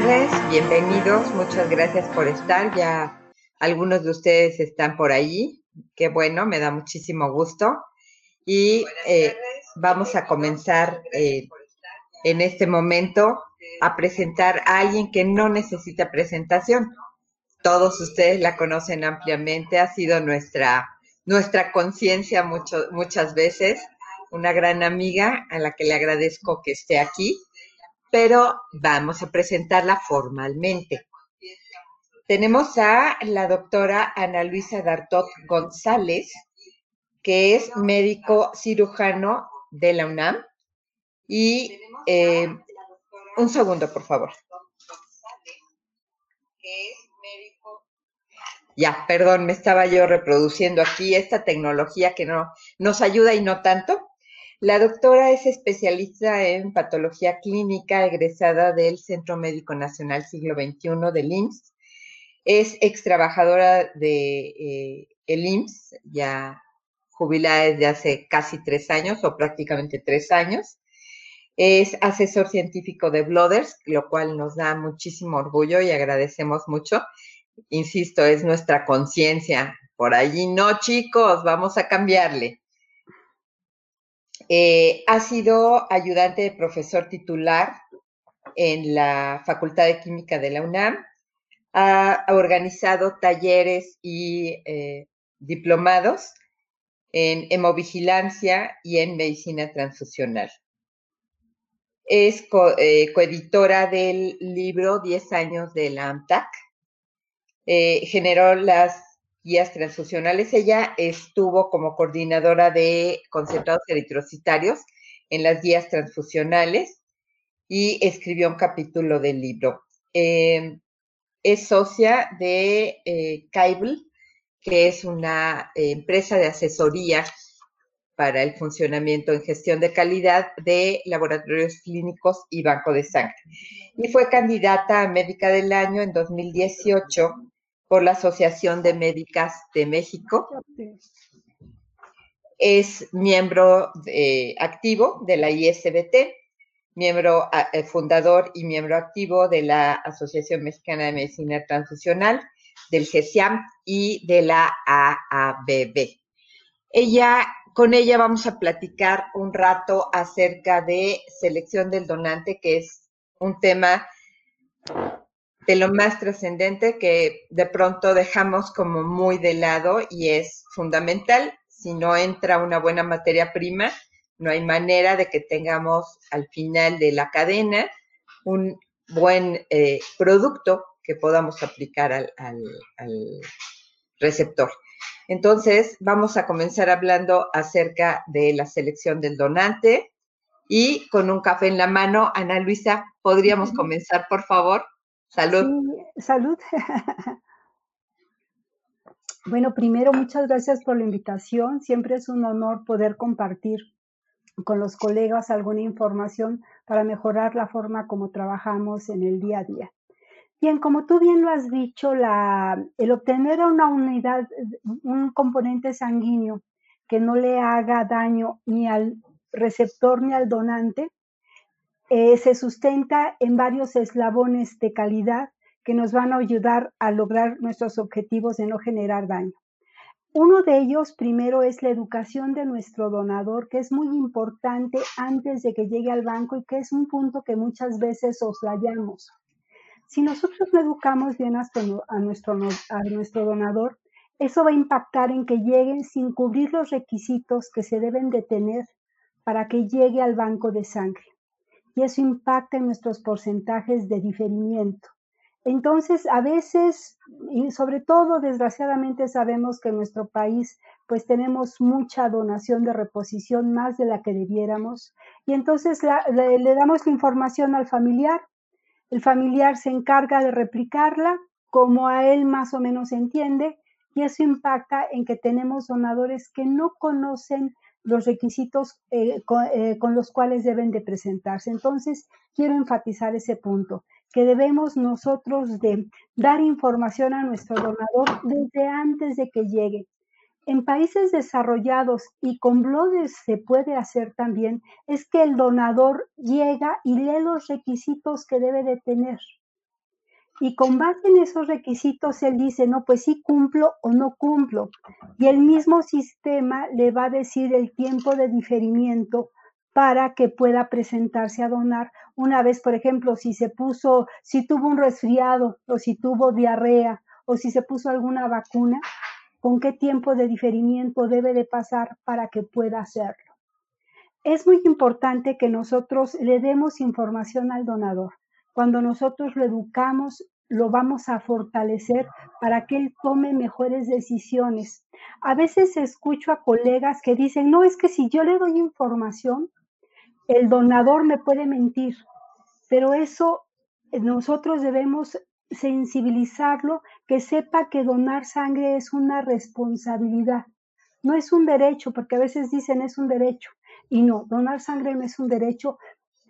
tardes, bienvenidos, muchas gracias por estar. Ya algunos de ustedes están por ahí, qué bueno, me da muchísimo gusto. Y eh, vamos a comenzar eh, en este momento a presentar a alguien que no necesita presentación. Todos ustedes la conocen ampliamente, ha sido nuestra, nuestra conciencia muchas veces, una gran amiga a la que le agradezco que esté aquí pero vamos a presentarla formalmente. Tenemos a la doctora Ana Luisa Dartot González, que es médico cirujano de la UNAM. Y eh, un segundo, por favor. Ya, perdón, me estaba yo reproduciendo aquí esta tecnología que no nos ayuda y no tanto. La doctora es especialista en patología clínica, egresada del Centro Médico Nacional Siglo XXI del IMSS. Es ex trabajadora de eh, IMSS, ya jubilada desde hace casi tres años o prácticamente tres años. Es asesor científico de Blooders, lo cual nos da muchísimo orgullo y agradecemos mucho. Insisto, es nuestra conciencia. Por allí no, chicos, vamos a cambiarle. Eh, ha sido ayudante de profesor titular en la Facultad de Química de la UNAM. Ha organizado talleres y eh, diplomados en hemovigilancia y en medicina transfusional. Es eh, coeditora del libro 10 años de la AMTAC. generó las guías transfusionales. Ella estuvo como coordinadora de concentrados eritrocitarios en las guías transfusionales y escribió un capítulo del libro. Em, es socia de eh, que es una eh, empresa de asesoría para el funcionamiento en gestión de calidad de laboratorios clínicos y banco de sangre. Y fue candidata a médica del año en 2018 por la Asociación de Médicas de México. Es miembro activo de la ISBT, miembro eh, fundador y miembro activo de la Asociación Mexicana de Medicina Transfusional, del GESIAM y de la AABB. Ella, con ella vamos a platicar un rato acerca de selección del donante, que es un tema de lo más trascendente que de pronto dejamos como muy de lado y es fundamental. Si no entra una buena materia prima, no hay manera de que tengamos al final de la cadena un buen eh, producto que podamos aplicar al, al receptor. Entonces, vamos a comenzar hablando acerca de la selección del donante y con un café en la mano, Ana Luisa, ¿podríamos comenzar, por favor? Salud. salud. bueno, primero, muchas gracias por la invitación. Siempre es un honor poder compartir con los colegas alguna información para mejorar la forma como trabajamos en el día a día. Bien, como tú bien lo has dicho, la, el obtener una unidad, un componente sanguíneo que no le haga daño ni al receptor ni al donante, eh, se sustenta en varios eslabones de calidad que nos van a ayudar a lograr nuestros objetivos de no generar daño. Uno de ellos, primero, es la educación de nuestro donador, que es muy importante antes de que llegue al banco y que es un punto que muchas veces oslayamos. Si nosotros no educamos bien a nuestro, a nuestro donador, eso va a impactar en que lleguen sin cubrir los requisitos que se deben de tener para que llegue al banco de sangre y eso impacta en nuestros porcentajes de diferimiento. Entonces, a veces, y sobre todo, desgraciadamente, sabemos que en nuestro país, pues tenemos mucha donación de reposición, más de la que debiéramos, y entonces le, le damos la información al familiar, el familiar se encarga de replicarla como a él más o menos entiende, y eso impacta en que tenemos donadores que no conocen los requisitos eh, eh, con, los cuales deben de presentarse. Entonces, quiero enfatizar ese punto, que debemos nosotros de dar información a nuestro donador desde antes de que llegue. En países desarrollados y con blodes se puede hacer también, es que el donador llega y lee los requisitos que debe de tener. Y con base en esos requisitos él dice, no, pues sí cumplo o no cumplo. Y el mismo sistema le va a decir el tiempo de diferimiento para que pueda presentarse a donar. Una vez, por ejemplo, si se puso, si tuvo un resfriado o si tuvo diarrea o si se puso alguna vacuna, con qué tiempo de diferimiento debe de pasar para que pueda hacerlo. Es muy importante que nosotros le demos información al donador. Cuando nosotros lo educamos, lo vamos a fortalecer para que él tome mejores decisiones. A veces escucho a colegas que dicen, no, es que si yo le doy información, el donador me puede mentir, pero eso eh, nosotros debemos sensibilizarlo, que sepa que donar sangre es una responsabilidad, no es un derecho, porque a veces dicen es un derecho, y no, donar sangre no es un derecho,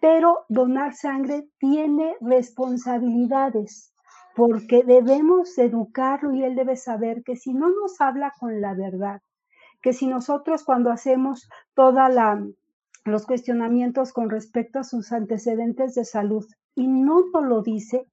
pero donar sangre tiene responsabilidades porque debemos educarlo y él debe saber que si no nos habla con la verdad, que si nosotros cuando hacemos toda los cuestionamientos con respecto a sus antecedentes de salud y no lo dice,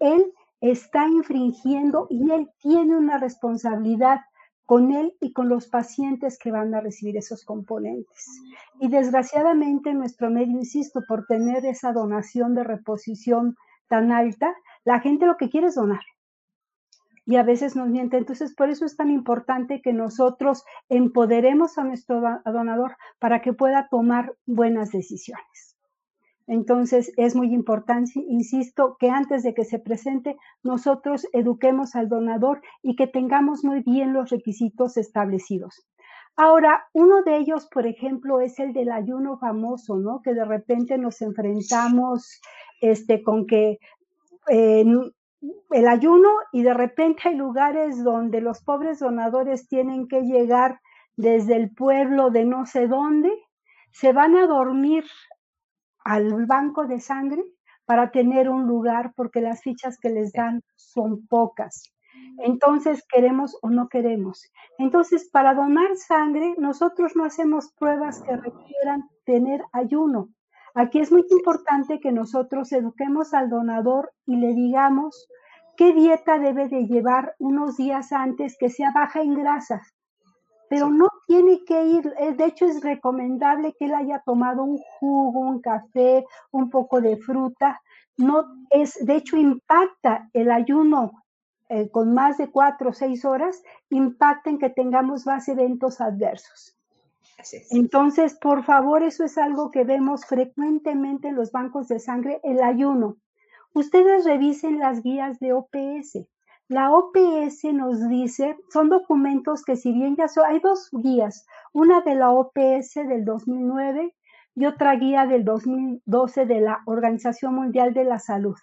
él está infringiendo y él tiene una responsabilidad con él y con los pacientes que van a recibir esos componentes. Y desgraciadamente nuestro medio, insisto, por tener esa donación de reposición tan alta, la gente lo que quiere es donar. Y a veces nos miente. Entonces, por eso es tan importante que nosotros empoderemos a nuestro donador para que pueda tomar buenas decisiones. Entonces es muy importante, insisto, que antes de que se presente, nosotros eduquemos al donador y que tengamos muy bien los requisitos establecidos. Ahora, uno de ellos, por ejemplo, es el del ayuno famoso, ¿no? Que de repente nos enfrentamos este, con que eh, el ayuno y de repente hay lugares donde los pobres donadores tienen que llegar desde el pueblo de no sé dónde, se van a dormir al banco de sangre para tener un lugar porque las fichas que les dan son pocas. Entonces, queremos o no queremos. Entonces, para donar sangre, nosotros no hacemos pruebas que requieran tener ayuno. Aquí es muy importante que nosotros eduquemos al donador y le digamos qué dieta debe de llevar unos días antes que sea baja en grasas, pero no tiene que ir, eh, de hecho es recomendable que él haya tomado un jugo, un café, un poco de fruta, no es, de hecho impacta el ayuno eh, con más de cuatro o seis horas, impacta en que tengamos más eventos adversos. Entonces, por favor, eso es algo que vemos frecuentemente en los bancos de sangre, el ayuno. Ustedes revisen las guías de OPS la OPS nos dice, son documentos que si bien ya son, hay dos guías, una de la OPS del 2009 y otra guía del 2012 de la Organización Mundial de la Salud.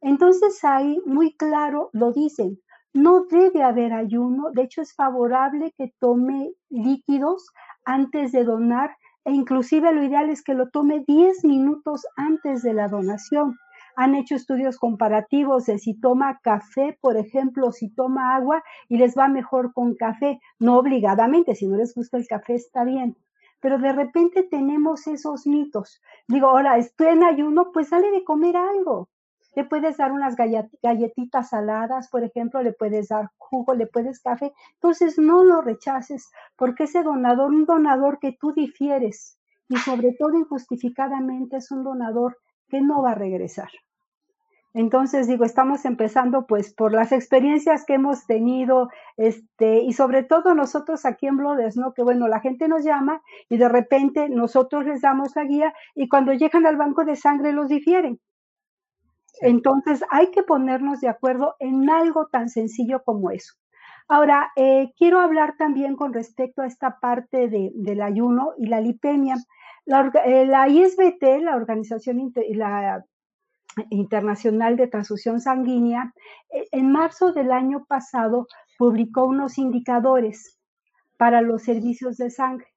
Entonces ahí muy claro lo dicen, no debe haber ayuno, de hecho es favorable que tome líquidos antes de donar e inclusive lo ideal es que lo tome 10 minutos antes de la donación han hecho estudios comparativos de si toma café, por ejemplo, si toma agua y les va mejor con café, no obligadamente, si no les gusta el café está bien. Pero de repente tenemos esos mitos. Digo, ahora estoy en ayuno, pues sale de comer algo. Le puedes dar unas galletitas saladas, por ejemplo, le puedes dar jugo, le puedes café. Entonces no lo rechaces, porque ese donador, un donador que tú difieres y sobre todo injustificadamente es un donador que no va a regresar. Entonces, digo, estamos empezando pues por las experiencias que hemos tenido, este, y sobre todo nosotros aquí en Blodes, ¿no? Que bueno, la gente nos llama y de repente nosotros les damos la guía y cuando llegan al banco de sangre los difieren. Entonces, hay que ponernos de acuerdo en algo tan sencillo como eso. Ahora, eh, quiero hablar también con respecto a esta parte de, del ayuno y la lipemia. La, eh, ISBT, la Organización Internacional de Transfusión Sanguínea, e, en marzo del año pasado publicó unos indicadores para los servicios de sangre.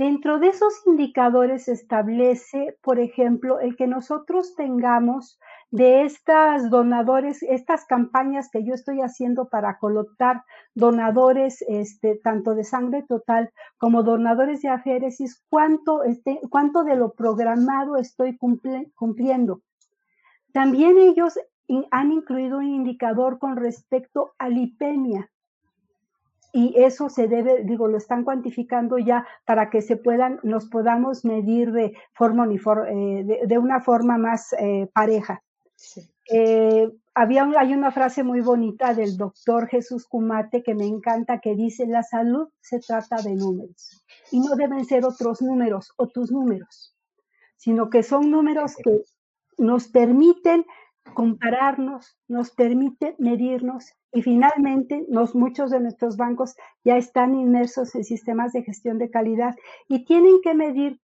Dentro de esos indicadores establece, por ejemplo, el que nosotros tengamos de estas donadores, estas campañas que yo estoy haciendo para colocar donadores, este, tanto de sangre total como donadores de aféresis, cuánto, este, cuánto de lo programado estoy cumpliendo. También ellos han incluido un indicador con respecto a lipemia. Y eso se debe, digo, lo están cuantificando ya para que se puedan, nos podamos medir de forma uniforme, de, una forma más pareja. había hay una frase muy bonita del doctor Jesús Cumate que me encanta que dice, la salud se trata de números y no deben ser otros números o tus números, sino que son números que nos permiten compararnos, nos permite medirnos y finalmente nos, muchos de nuestros bancos ya están inmersos en sistemas de gestión de calidad y tienen que medir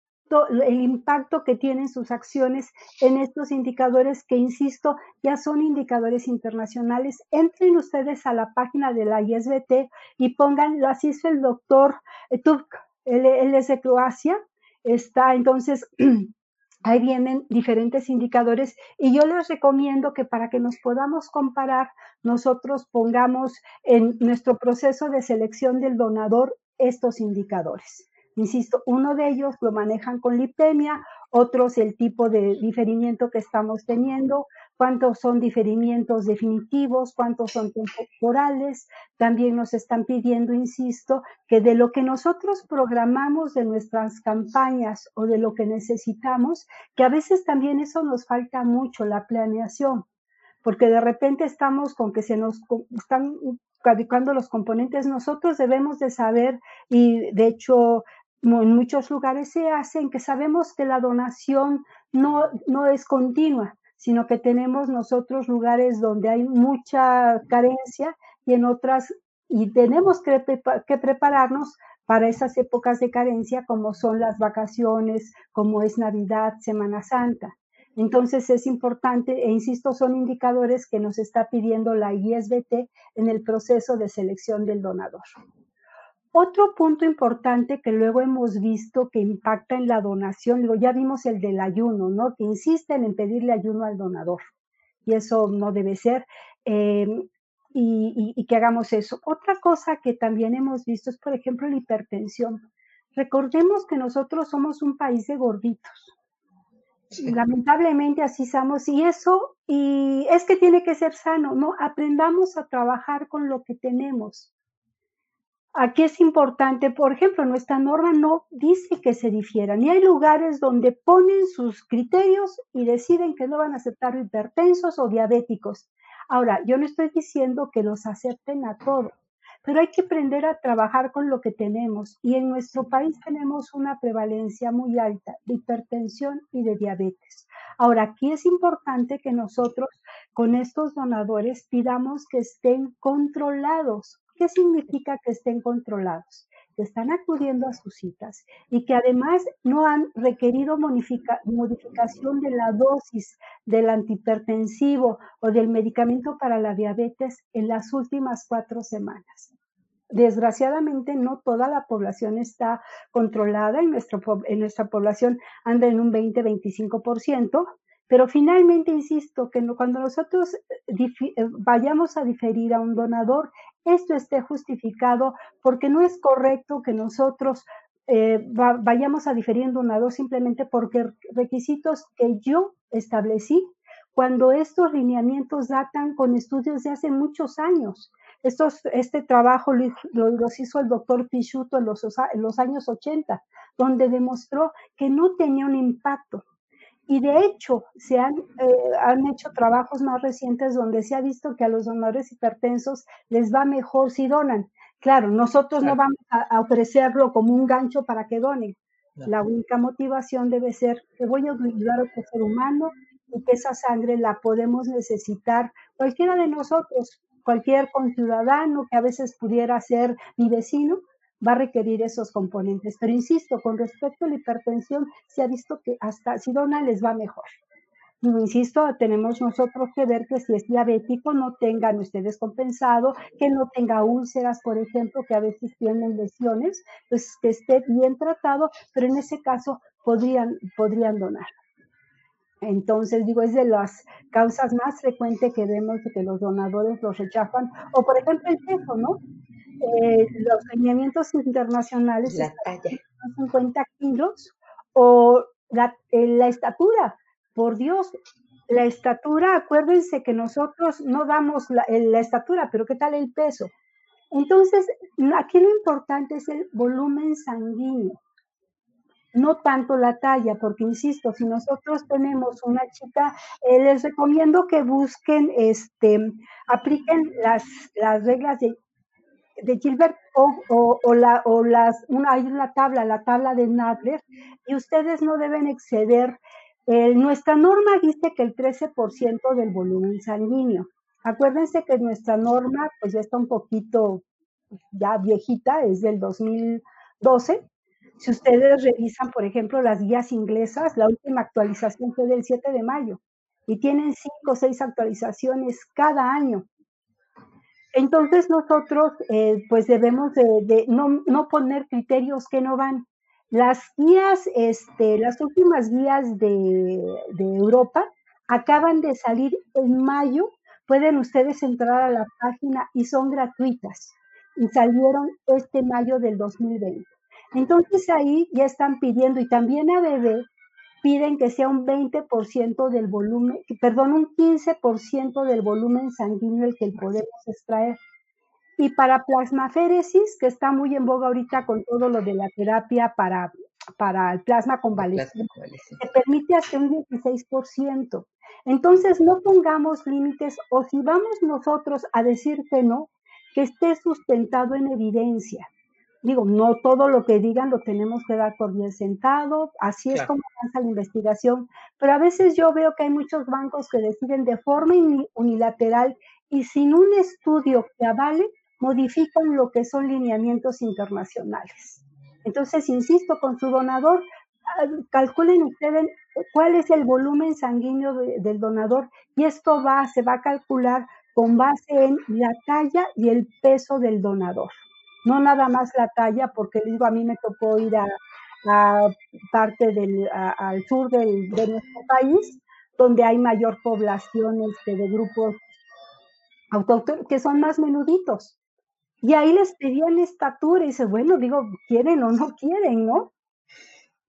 el impacto que tienen sus acciones en estos indicadores que, insisto, ya son indicadores internacionales. Entren ustedes a la página de la ISBT y pongan, lo hizo el doctor Tuk, él, él es de Croacia, está entonces ahí vienen diferentes indicadores y yo les recomiendo que para que nos podamos comparar, nosotros pongamos en nuestro proceso de selección del donador estos indicadores. Insisto, uno de ellos lo manejan con lipemia, otros el tipo de diferimiento que estamos teniendo, cuántos son diferimientos definitivos, cuántos son temporales. También nos están pidiendo, insisto, que de lo que nosotros programamos de nuestras campañas o de lo que necesitamos, que a veces también eso nos falta mucho, la planeación, porque de repente estamos con que se nos están caducando los componentes, nosotros debemos de saber y de hecho en muchos lugares se hacen que sabemos que la donación no, no es continua, sino que tenemos nosotros lugares donde hay mucha carencia y en otras, y tenemos que, que prepararnos para esas épocas de carencia como son las vacaciones, como es Navidad, Semana Santa. Entonces es importante, e insisto, son indicadores que nos está pidiendo la ISBT en el proceso de selección del donador. Otro punto importante que luego hemos visto que impacta en la donación, digo, ya vimos el del ayuno, ¿no? Que insisten en pedirle ayuno al donador y eso no debe ser. Em, y, que hagamos eso. Otra cosa que también hemos visto es, por ejemplo, la hipertensión. Recordemos que nosotros somos un país de gorditos. Lamentablemente así somos y eso, y es que tiene que ser sano, ¿no? Aprendamos a trabajar con lo que tenemos. Aquí es importante, por ejemplo, nuestra norma no dice que se difieran y hay lugares donde ponen sus criterios y deciden que no van a aceptar hipertensos o diabéticos. Ahora, yo no estoy diciendo que los acepten a todos, pero hay que aprender a trabajar con lo que tenemos y en nuestro país tenemos una prevalencia muy alta de hipertensión y de diabetes. Ahora, aquí es importante que nosotros con estos donadores pidamos que estén controlados ¿Qué significa que estén controlados? Que están acudiendo a sus citas y que además no han requerido modificación de la dosis del antihipertensivo o del medicamento para la diabetes en las últimas cuatro semanas. Desgraciadamente no toda la población está controlada, en, nuestro, en nuestra población anda en un 20-25%, pero finalmente, insisto, que cuando nosotros eh, eh, vayamos a diferir a un donador, esto esté justificado porque no es correcto que nosotros eh, vayamos a diferir un donador simplemente porque requisitos que yo establecí, cuando estos lineamientos datan con estudios de hace muchos años. Este trabajo lo, los hizo el doctor Pichuto en los años 80, donde demostró que no tenía un impacto y de hecho, se han, eh, han, hecho trabajos más recientes donde se ha visto que a los donadores hipertensos les va mejor si donan. Claro, nosotros no vamos a, ofrecerlo como un gancho para que donen. La única motivación debe ser que voy a ayudar a otro ser humano y que esa sangre la podemos necesitar cualquiera de nosotros, cualquier conciudadano que a veces pudiera ser mi vecino, va a requerir esos componentes. Pero insisto, con respecto a la hipertensión, se ha visto que hasta si dona les va mejor. insisto, tenemos nosotros que ver que si es diabético no tengan ustedes compensado, que no tenga úlceras, por ejemplo, que a veces tienen lesiones, pues que esté bien tratado, pero en ese caso podrían, podrían donar. Entonces, digo, es de las causas más frecuentes que vemos de que los donadores los rechazan, o por ejemplo el peso, ¿no? Eh, los lineamientos internacionales la talla. 50 kilos o la, eh, la, estatura. Por Dios, la estatura, acuérdense que nosotros no damos la, la, estatura, pero ¿qué tal el peso? Entonces, aquí lo importante es el volumen sanguíneo, no tanto la talla, porque insisto, si nosotros tenemos una chica, eh, les recomiendo que busquen, este, apliquen las, las reglas de, de Gilbert o, o, la, o las, una, hay una tabla, la tabla de Nadler, y ustedes no deben exceder eh, nuestra norma dice que el 13% del volumen sanguíneo. Acuérdense que nuestra norma pues ya está un poquito ya viejita, es del 2012. Si ustedes revisan, por ejemplo, las guías inglesas, la última actualización fue del 7 de mayo y tienen cinco o seis actualizaciones cada año. Entonces nosotros eh, pues debemos de, no, no, poner criterios que no van. Las guías, este, las últimas guías de, Europa acaban de salir en mayo. Pueden ustedes entrar a la página y son gratuitas. Y salieron este mayo del 2020. Entonces ahí ya están pidiendo, y también a bebé piden que sea un 20% del volumen, perdón, un 15% del volumen sanguíneo el que podemos extraer. Y para plasmaféresis, que está muy en boga ahorita con todo lo de la terapia para, para el plasma convaleciente, se permite hasta un 16%. Entonces, no pongamos límites o si vamos nosotros a decir que no, que esté sustentado en evidencia. Digo, no todo lo que digan lo tenemos que dar por bien sentado, así es como avanza la investigación, pero a veces yo veo que hay muchos bancos que deciden de forma unilateral y sin un estudio que avale, modifican lo que son lineamientos internacionales. Entonces, insisto, con su donador, ah, calculen ustedes cuál es el volumen sanguíneo del donador y esto va, se va a calcular con base en la talla y el peso del donador. No nada más la talla, porque digo, a mí me tocó ir a, parte del, al sur del, de nuestro país, donde hay mayor población este, de grupos autóctonos que son más menuditos. Y ahí les pedían estatura y dice, bueno, digo, quieren o no quieren, ¿no?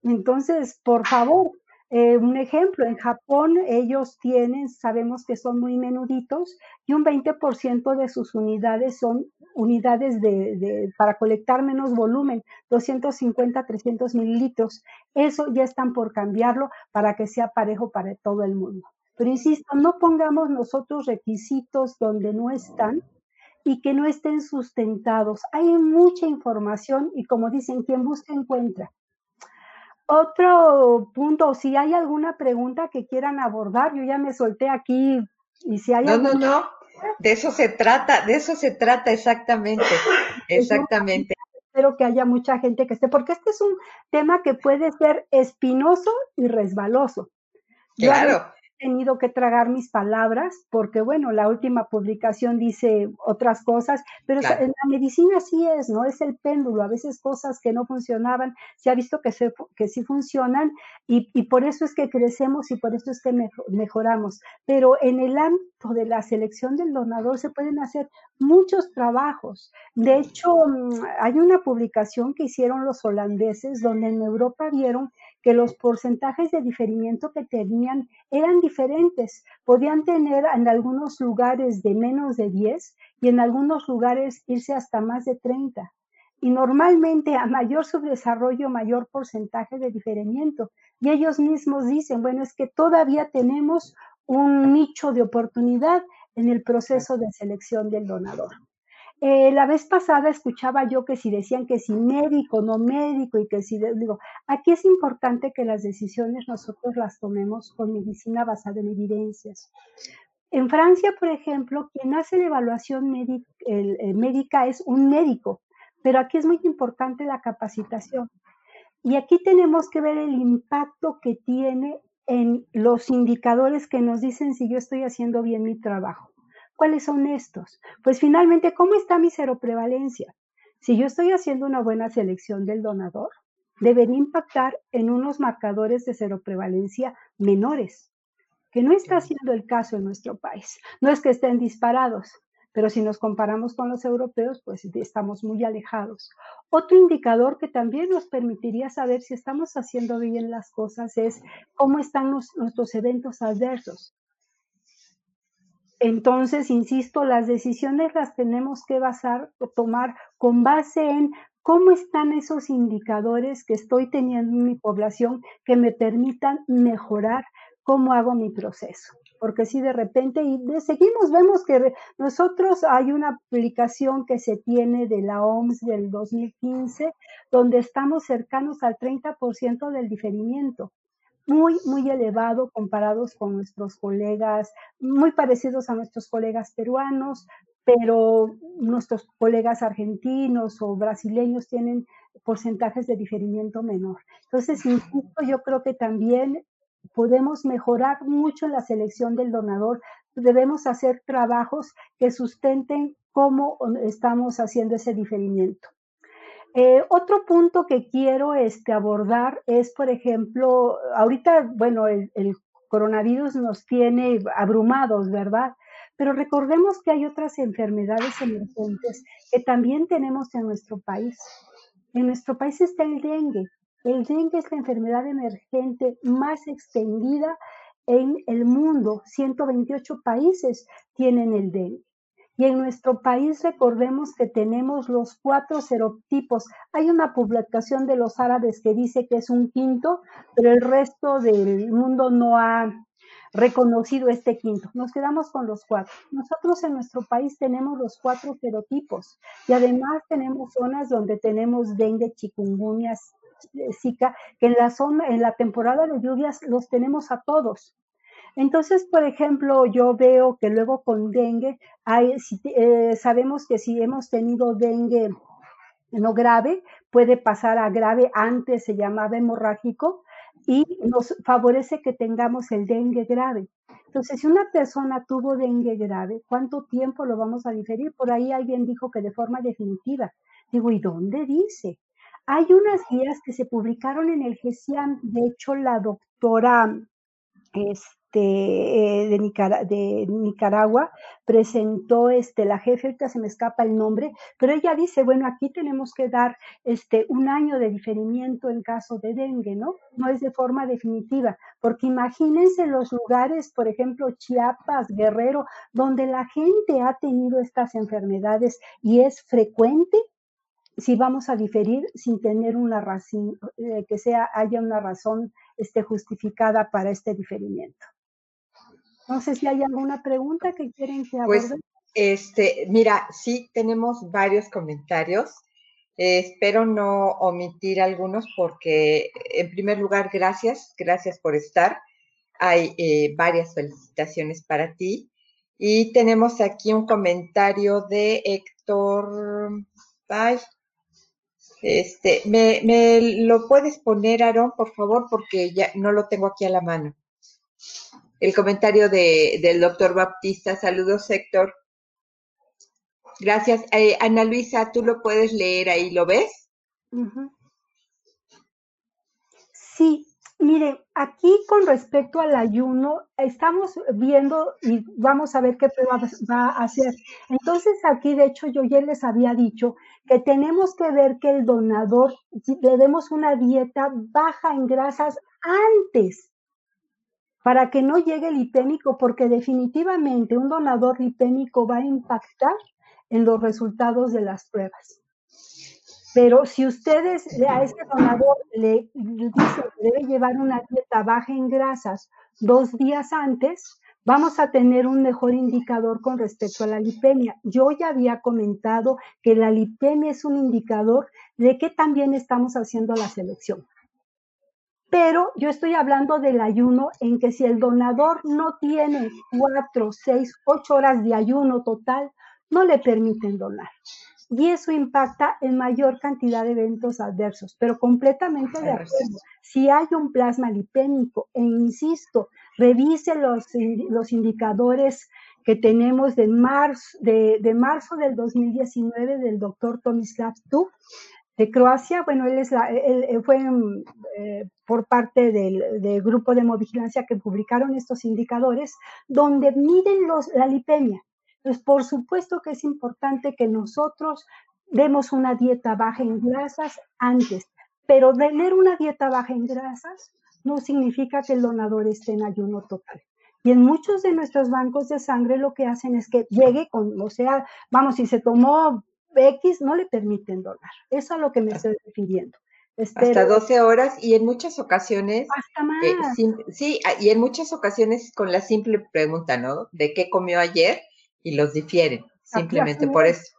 Entonces, por favor, eh, un ejemplo, en Japón ellos tienen, sabemos que son muy menuditos y un 20% de sus unidades son unidades de, para colectar menos volumen, 250, 300 mililitros. Eso ya están por cambiarlo para que sea parejo para todo el mundo. Pero insisto, no pongamos nosotros requisitos donde no están y que no estén sustentados. Hay mucha información y como dicen, quien busca encuentra. Otro punto, si hay alguna pregunta que quieran abordar, yo ya me solté aquí y si hay No, no, no, de eso se trata, de eso se trata exactamente, exactamente. Espero que haya mucha gente que esté, porque este es un tema que puede ser espinoso y resbaloso. Claro tenido que tragar mis palabras porque, bueno, la última publicación dice otras cosas, pero en la medicina sí es, ¿no? Es el péndulo, a veces cosas que no funcionaban, se ha visto que, se, que sí funcionan y, y, por eso es que crecemos y por eso es que mejoramos. Pero en el ámbito de la selección del donador se pueden hacer muchos trabajos. De hecho, mm, hay una publicación que hicieron los holandeses donde en Europa vieron que los porcentajes de diferimiento que tenían eran diferentes. Podían tener en algunos lugares de menos de 10 y en algunos lugares irse hasta más de 30. Y normalmente a mayor subdesarrollo, mayor porcentaje de diferimiento. Y ellos mismos dicen, bueno, es que todavía tenemos un nicho de oportunidad en el proceso de selección del donador. Eh, la vez pasada escuchaba yo que si decían que si médico, no médico, y que si, digo, aquí es importante que las decisiones nosotros las tomemos con medicina basada en evidencias. En Francia, por ejemplo, quien hace la evaluación médica es un médico, pero aquí es muy importante la capacitación. Y aquí tenemos que ver el impacto que tiene en los indicadores que nos dicen si yo estoy haciendo bien mi trabajo. ¿Cuáles son estos? Pues finalmente, ¿cómo está mi seroprevalencia? Si yo estoy haciendo una buena selección del donador, debería impactar en unos marcadores de seroprevalencia menores, que no está siendo el caso en nuestro país. No es que estén disparados, pero si nos comparamos con los europeos, pues estamos muy alejados. Otro indicador que también nos permitiría saber si estamos haciendo bien las cosas es cómo están nuestros eventos adversos. Entonces, insisto, las decisiones las tenemos que basar tomar con base en cómo están esos indicadores que estoy teniendo en mi población que me permitan mejorar cómo hago mi proceso. Porque si de repente, y seguimos, vemos que nosotros hay una publicación que se tiene de la OMS del 2015, donde estamos cercanos al 30% del diferimiento muy, muy elevado comparados con nuestros colegas, muy parecidos a nuestros colegas peruanos, pero nuestros colegas argentinos o brasileños tienen porcentajes de diferimiento menor. Entonces, yo creo que también podemos mejorar mucho la selección del donador. Debemos hacer trabajos que sustenten cómo estamos haciendo ese diferimiento. Eh, otro punto que quiero este, abordar es, por ejemplo, ahorita, bueno, el, coronavirus nos tiene abrumados, ¿verdad? Pero recordemos que hay otras enfermedades emergentes que también tenemos en nuestro país. En nuestro país está el dengue. El dengue es la enfermedad emergente más extendida en el mundo. 128 países tienen el dengue. Y en nuestro país recordemos que tenemos los cuatro serotipos. Hay una publicación de los árabes que dice que es un quinto, pero el resto del mundo no ha reconocido este quinto. Nos quedamos con los cuatro. Nosotros en nuestro país tenemos los cuatro serotipos y además tenemos zonas donde tenemos dengue, chikungunya, zika, que en la zona, en la temporada de lluvias los tenemos a todos. Entonces, por ejemplo, yo veo que luego con dengue, eh, sabemos que si hemos tenido dengue no grave, puede pasar a grave, antes se llamaba hemorrágico, y nos favorece que tengamos el dengue grave. Entonces, si una persona tuvo dengue grave, ¿cuánto tiempo lo vamos a diferir? Por ahí alguien dijo que de forma definitiva. Digo, ¿y dónde dice? Hay unas guías que se publicaron en el GESIAM, de hecho la doctora este, eh, de, Nicaragua presentó este, la jefe, ahorita se me escapa el nombre, pero ella dice, bueno, aquí tenemos que dar este, un año de diferimiento en caso de dengue, ¿no? No es de forma definitiva, porque imagínense los lugares, por ejemplo, Chiapas, Guerrero, donde la gente ha tenido estas enfermedades y es frecuente si vamos a diferir sin tener una razón, eh, que sea, haya una razón este, justificada para este diferimiento. No sé si hay alguna pregunta que quieren que aborden. Pues, este, mira, sí tenemos varios comentarios. Eh, espero no omitir algunos porque, en primer lugar, gracias, gracias por estar. Hay eh, varias felicitaciones para ti. Y tenemos aquí un comentario de Héctor. Ay, este, ¿me, ¿me, lo puedes poner, Aarón, por favor? Porque ya no lo tengo aquí a la mano el comentario de, del doctor Baptista. Saludos, Héctor. Gracias. Eh, Ana Luisa, ¿tú lo puedes leer ahí? ¿Lo ves? Sí, mire, aquí con respecto al ayuno, estamos viendo y vamos a ver qué prueba va a hacer. Entonces, aquí, de hecho, yo ya les había dicho que tenemos que ver que el donador le demos una dieta baja en grasas antes para que no llegue lipémico, porque definitivamente un donador lipémico va a impactar en los resultados de las pruebas. Pero si ustedes a ese donador le dicen que debe llevar una dieta baja en grasas dos días antes, vamos a tener un mejor indicador con respecto a la lipemia. Yo ya había comentado que la lipemia es un indicador de que también estamos haciendo la selección. Pero yo estoy hablando del ayuno en que si el donador no tiene cuatro, seis, ocho horas de ayuno total, no le permiten donar. Y eso impacta en mayor cantidad de eventos adversos, pero completamente de acuerdo. Si hay un plasma lipémico, e insisto, revise los, los indicadores que tenemos de marzo, de, de marzo del 2019 del doctor Tomislav Tuk, de Croacia, bueno, él, es él, fue eh, por parte del, grupo de hemovigilancia que publicaron estos indicadores, donde miden los, la lipemia. Entonces, por supuesto que es importante que nosotros demos una dieta baja en grasas antes, pero tener una dieta baja en grasas no significa que el donador esté en ayuno total. Y en muchos de nuestros bancos de sangre lo que hacen es que llegue con, o sea, vamos, si se tomó X, no le permiten donar. Eso es a lo que me estoy refiriendo. hasta 12 horas y en muchas ocasiones. Hasta eh, más. sí, y en muchas ocasiones con la simple pregunta, ¿no? ¿De qué comió ayer? Y los difieren, simplemente por eso.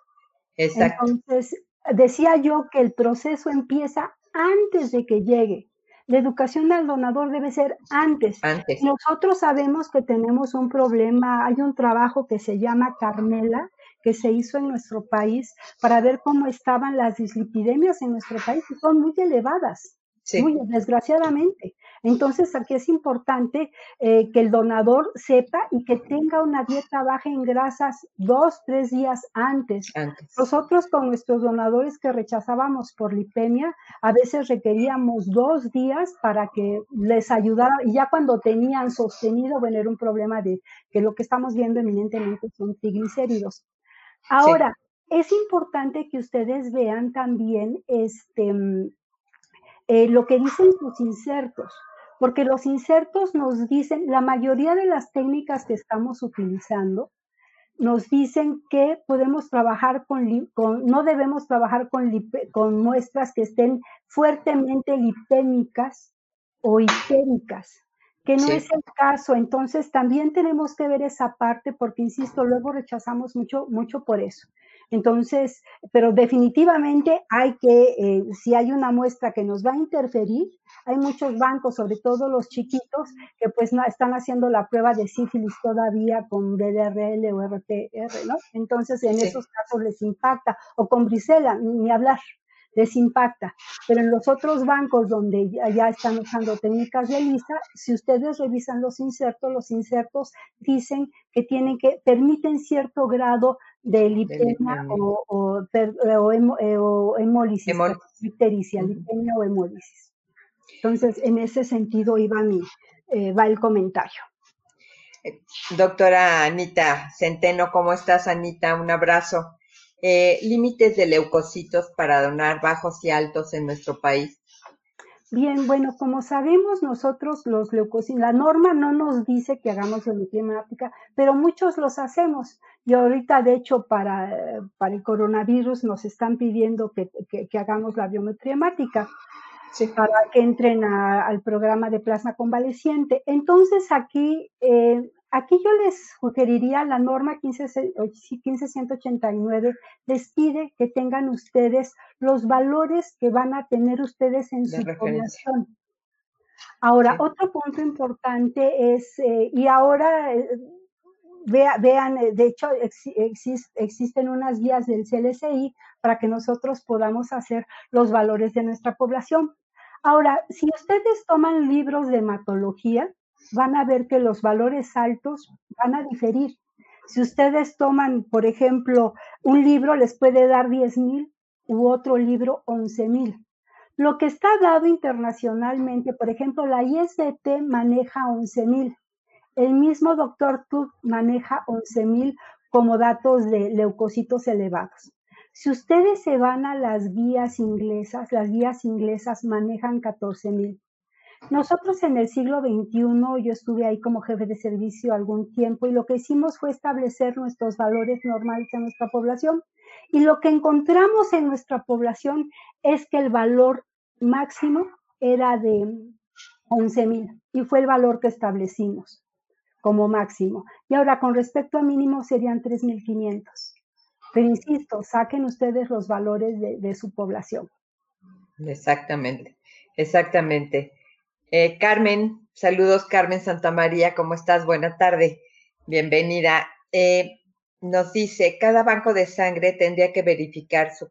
Exacto. Entonces, decía yo que el proceso empieza antes de que llegue. La educación al donador debe ser antes. antes. Nosotros sabemos que tenemos un problema, hay un trabajo que se llama Carmela, que se hizo en nuestro país para ver cómo estaban las dislipidemias en nuestro país, que son muy elevadas. Muy desgraciadamente. Entonces, aquí es importante eh, que el donador sepa y que tenga una dieta baja en grasas dos, tres días antes. Nosotros con nuestros donadores que rechazábamos por lipemia, a veces requeríamos dos días para que les ayudara, y ya cuando tenían sostenido, bueno, era un problema de que lo que estamos viendo eminentemente son triglicéridos. Ahora, es importante que ustedes vean también este, mm, eh, lo que dicen sus insertos, porque los insertos nos dicen, la mayoría de las técnicas que estamos utilizando, nos dicen que podemos trabajar con, con no debemos trabajar con, con muestras que estén fuertemente lipémicas o histéricas, que no es el caso. Entonces también tenemos que ver esa parte porque, insisto, luego rechazamos mucho, mucho por eso. Entonces, pero definitivamente hay que, eh, si hay una muestra que nos va a interferir, hay muchos bancos, sobre todo los chiquitos, que pues no, están haciendo la prueba de sífilis todavía con DDRL o RTR, ¿no? Entonces, en esos casos les impacta, o con brisela, ni hablar les impacta. Pero en los otros bancos donde ya, están usando técnicas de lista, si ustedes revisan los insertos, los insertos dicen que tienen que, permiten cierto grado de lipemia o, o, eh, o, hemólisis, lipemia o hemólisis. Entonces, en ese sentido iba mi, eh, va el comentario. Doctora Anita Centeno, ¿cómo estás, Anita? Un abrazo. Eh, límites de leucocitos para donar bajos y altos en nuestro país? Bien, bueno, como sabemos nosotros los leucocitos, la norma no nos dice que hagamos hemática, pero muchos los hacemos. Y ahorita, de hecho, para, para el coronavirus nos están pidiendo que, hagamos la biometría hemática. para que entren al programa de plasma convaleciente. Entonces, aquí eh, Aquí yo les sugeriría la norma 15189, les pide que tengan ustedes los valores que van a tener ustedes en su población. Ahora, otro punto importante es, eh, y ahora eh, vean, eh, de hecho existen unas guías del CLCI para que nosotros podamos hacer los valores de nuestra población. Ahora, si ustedes toman libros de hematología, van a ver que los valores altos van a diferir. Si ustedes toman, por ejemplo, un libro les puede dar 10 mil u otro libro 11 mil. Lo que está dado internacionalmente, por ejemplo, la ISDT maneja 11 mil. El mismo doctor Tut maneja 11 mil como datos de leucocitos elevados. Si ustedes se van a las guías inglesas, las guías inglesas manejan 14 mil. Nosotros en el siglo XXI, yo estuve ahí como jefe de servicio algún tiempo y lo que hicimos fue establecer nuestros valores normales en nuestra población. Y lo que encontramos en nuestra población es que el valor máximo era de 11 mil y fue el valor que establecimos como máximo. Y ahora con respecto a mínimo serían 3.500. Pero insisto, saquen ustedes los valores de, de su población. Exactamente, exactamente. Eh, Carmen, saludos Carmen Santamaría, ¿cómo estás? Buena tarde, bienvenida. Eh, nos dice, cada banco de sangre tendría que verificar su,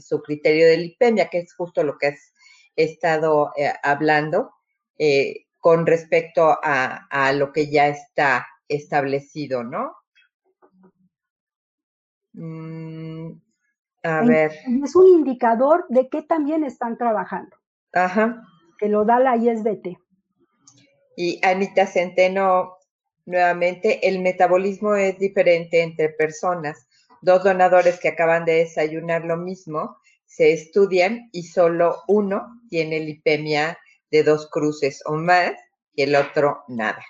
su criterio de lipemia, que es justo lo que has estado eh, hablando con respecto a, lo que ya está establecido, ¿no? Mm, a ver. Es un indicador de qué también están trabajando. Ajá que lo da la ISBT. Y Anita Centeno, nuevamente, el metabolismo es diferente entre personas. Dos donadores que acaban de desayunar lo mismo se estudian y solo uno tiene lipemia de dos cruces o más y el otro nada.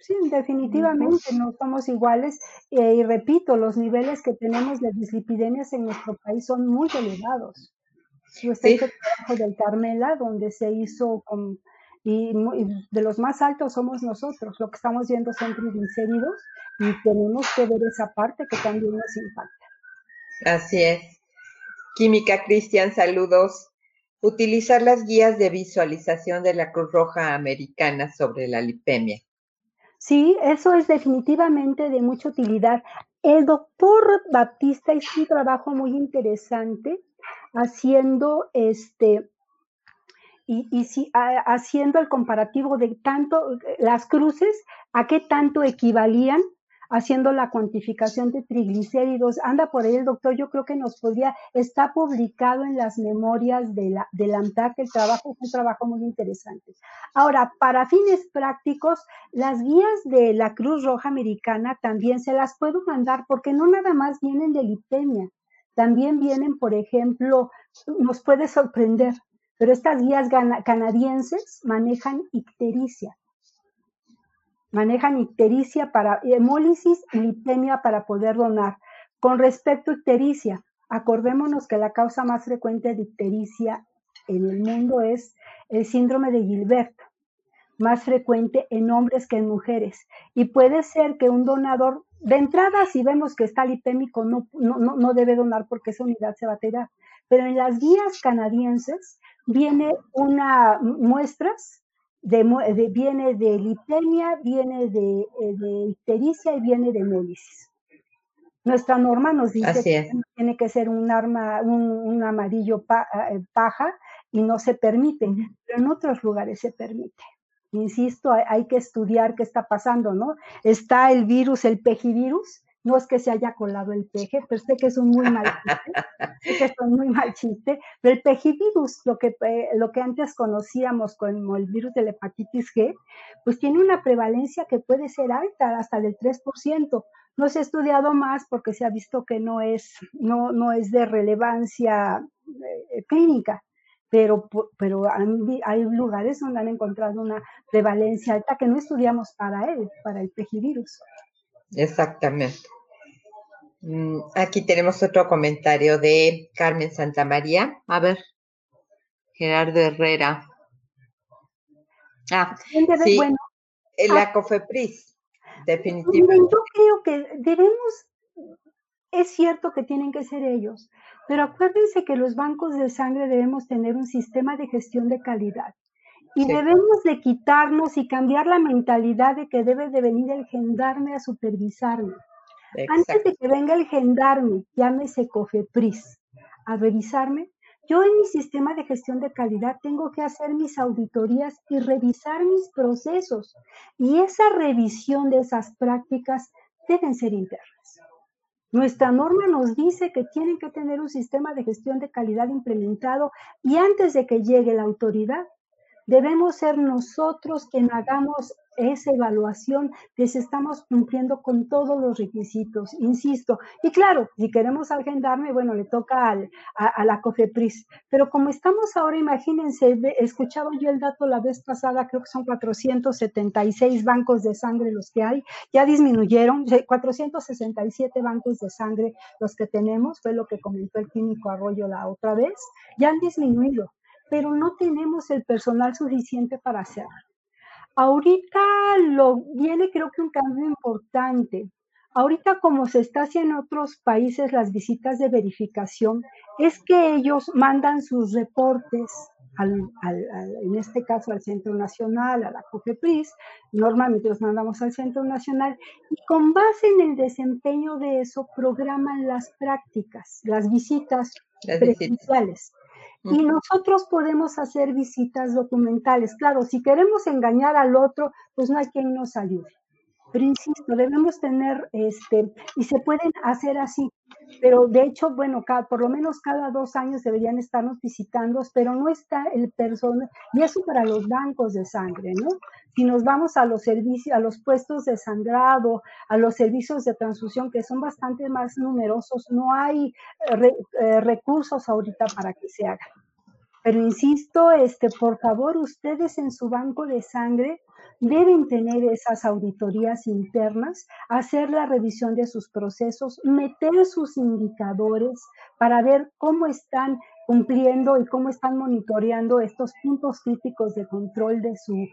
Sí, definitivamente no somos iguales eh, y repito, los niveles que tenemos de dislipidemias en nuestro país son muy elevados. Yo estoy trabajo del Carmela, donde se hizo con, y, de los más altos somos nosotros. Lo que estamos viendo son triglicéridos y tenemos que ver esa parte que también nos impacta. Así es. Química Cristian, saludos. Utilizar las guías de visualización de la Cruz Roja Americana sobre la lipemia. Sí, eso es definitivamente de mucha utilidad. El doctor Baptista hizo un trabajo muy interesante haciendo este y, y si, haciendo el comparativo de tanto las cruces a qué tanto equivalían haciendo la cuantificación de triglicéridos. Anda por ahí el doctor, yo creo que nos podría, está publicado en las memorias de la, del AMTAC, el trabajo fue un trabajo muy interesante. Ahora, para fines prácticos, las guías de la Cruz Roja Americana también se las puedo mandar porque no nada más vienen de lipemia, también vienen, por ejemplo, nos puede sorprender, pero estas guías canadienses manejan ictericia manejan ictericia para hemólisis y lipemia para poder donar. Con respecto a ictericia, acordémonos que la causa más frecuente de ictericia en el mundo es el síndrome de Gilbert, más frecuente en hombres que en mujeres. Y puede ser que un donador, de entrada, si vemos que está lipémico, no, no, no debe donar porque esa unidad se va a tirar. Pero en las guías canadienses viene una muestras de, viene de lipemia, viene de, eh, de, ictericia y viene de hemólisis. Nuestra norma nos dice que tiene que ser un arma, un, amarillo eh, paja y no se permite, pero en otros lugares se permite. Insisto, hay, que estudiar qué está pasando, ¿no? Está el virus, el pejivirus, no es que se haya colado el peje, pero sé que es un muy mal chiste, sé que es un muy mal chiste, pero el pejivirus, lo que, eh, lo que antes conocíamos como el virus de la hepatitis G, pues tiene una prevalencia que puede ser alta, hasta del 3%. No se ha estudiado más porque se ha visto que no es, no, no es de relevancia eh, clínica, pero, pero hay lugares donde han encontrado una prevalencia alta que no estudiamos para él, para el pejivirus. Exactamente. Mm, aquí tenemos otro comentario de Carmen Santamaría. A ver, Gerardo Herrera. Ah, sí, bueno, la ah, COFEPRIS, definitivamente. Yo creo que debemos, es cierto que tienen que ser ellos, pero acuérdense que los bancos de sangre debemos tener un sistema de gestión de calidad. Y debemos de quitarnos y cambiar la mentalidad de que debe de venir el gendarme a supervisarme. Antes de que venga el gendarme, llámese COFEPRIS, a revisarme, yo en mi sistema de gestión de calidad tengo que hacer mis auditorías y revisar mis procesos. Y esa revisión de esas prácticas deben ser internas. Nuestra norma nos dice que tienen que tener un sistema de gestión de calidad implementado y antes de que llegue la autoridad, Debemos ser nosotros quien hagamos esa evaluación de si estamos cumpliendo con todos los requisitos, insisto. Y claro, si queremos al gendarme, bueno, le toca a, la COFEPRIS. Pero como estamos ahora, imagínense, escuchaba yo el dato la vez pasada, creo que son 476 bancos de sangre los que hay, ya disminuyeron, 467 bancos de sangre los que tenemos, fue lo que comentó el químico Arroyo la otra vez, ya han disminuido pero no tenemos el personal suficiente para hacerlo. Ahorita lo viene creo que un cambio importante. Ahorita como se está haciendo en otros países las visitas de verificación, es que ellos mandan sus reportes al, en este caso al Centro Nacional, a la COFEPRIS, normalmente los mandamos al Centro Nacional, y con base en el desempeño de eso programan las prácticas, las visitas presenciales. Y nosotros podemos hacer visitas documentales. Claro, si queremos engañar al otro, pues no hay quien nos ayude. Pero insisto, debemos tener, este, y se pueden hacer así, pero de hecho, bueno, cada, por lo menos cada dos años deberían estarnos visitando, pero no está el personal, y eso para los bancos de sangre, ¿no? Si nos vamos a los servicios, a los puestos de sangrado, a los servicios de transfusión, que son bastante más numerosos, no hay eh, eh, recursos ahorita para que se hagan. Pero insisto, este, por favor, ustedes en su banco de sangre deben tener esas auditorías internas, hacer la revisión de sus procesos, meter sus indicadores para ver cómo están cumpliendo y cómo están monitoreando estos puntos críticos de control de su,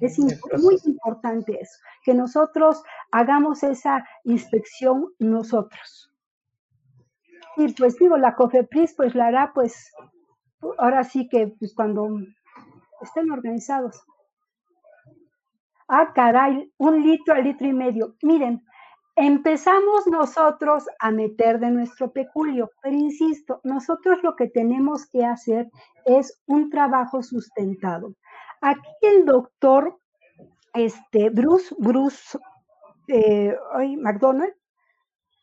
Es muy importante eso, que nosotros hagamos esa inspección nosotros. Y pues digo, la COFEPRIS pues la hará pues ahora sí que pues cuando estén organizados. Ah, caray, un litro al litro y medio. Miren, empezamos nosotros a meter de nuestro peculio, pero insisto, nosotros lo que tenemos que hacer es un trabajo sustentado. Aquí el doctor este, Bruce, Bruce eh, McDonald,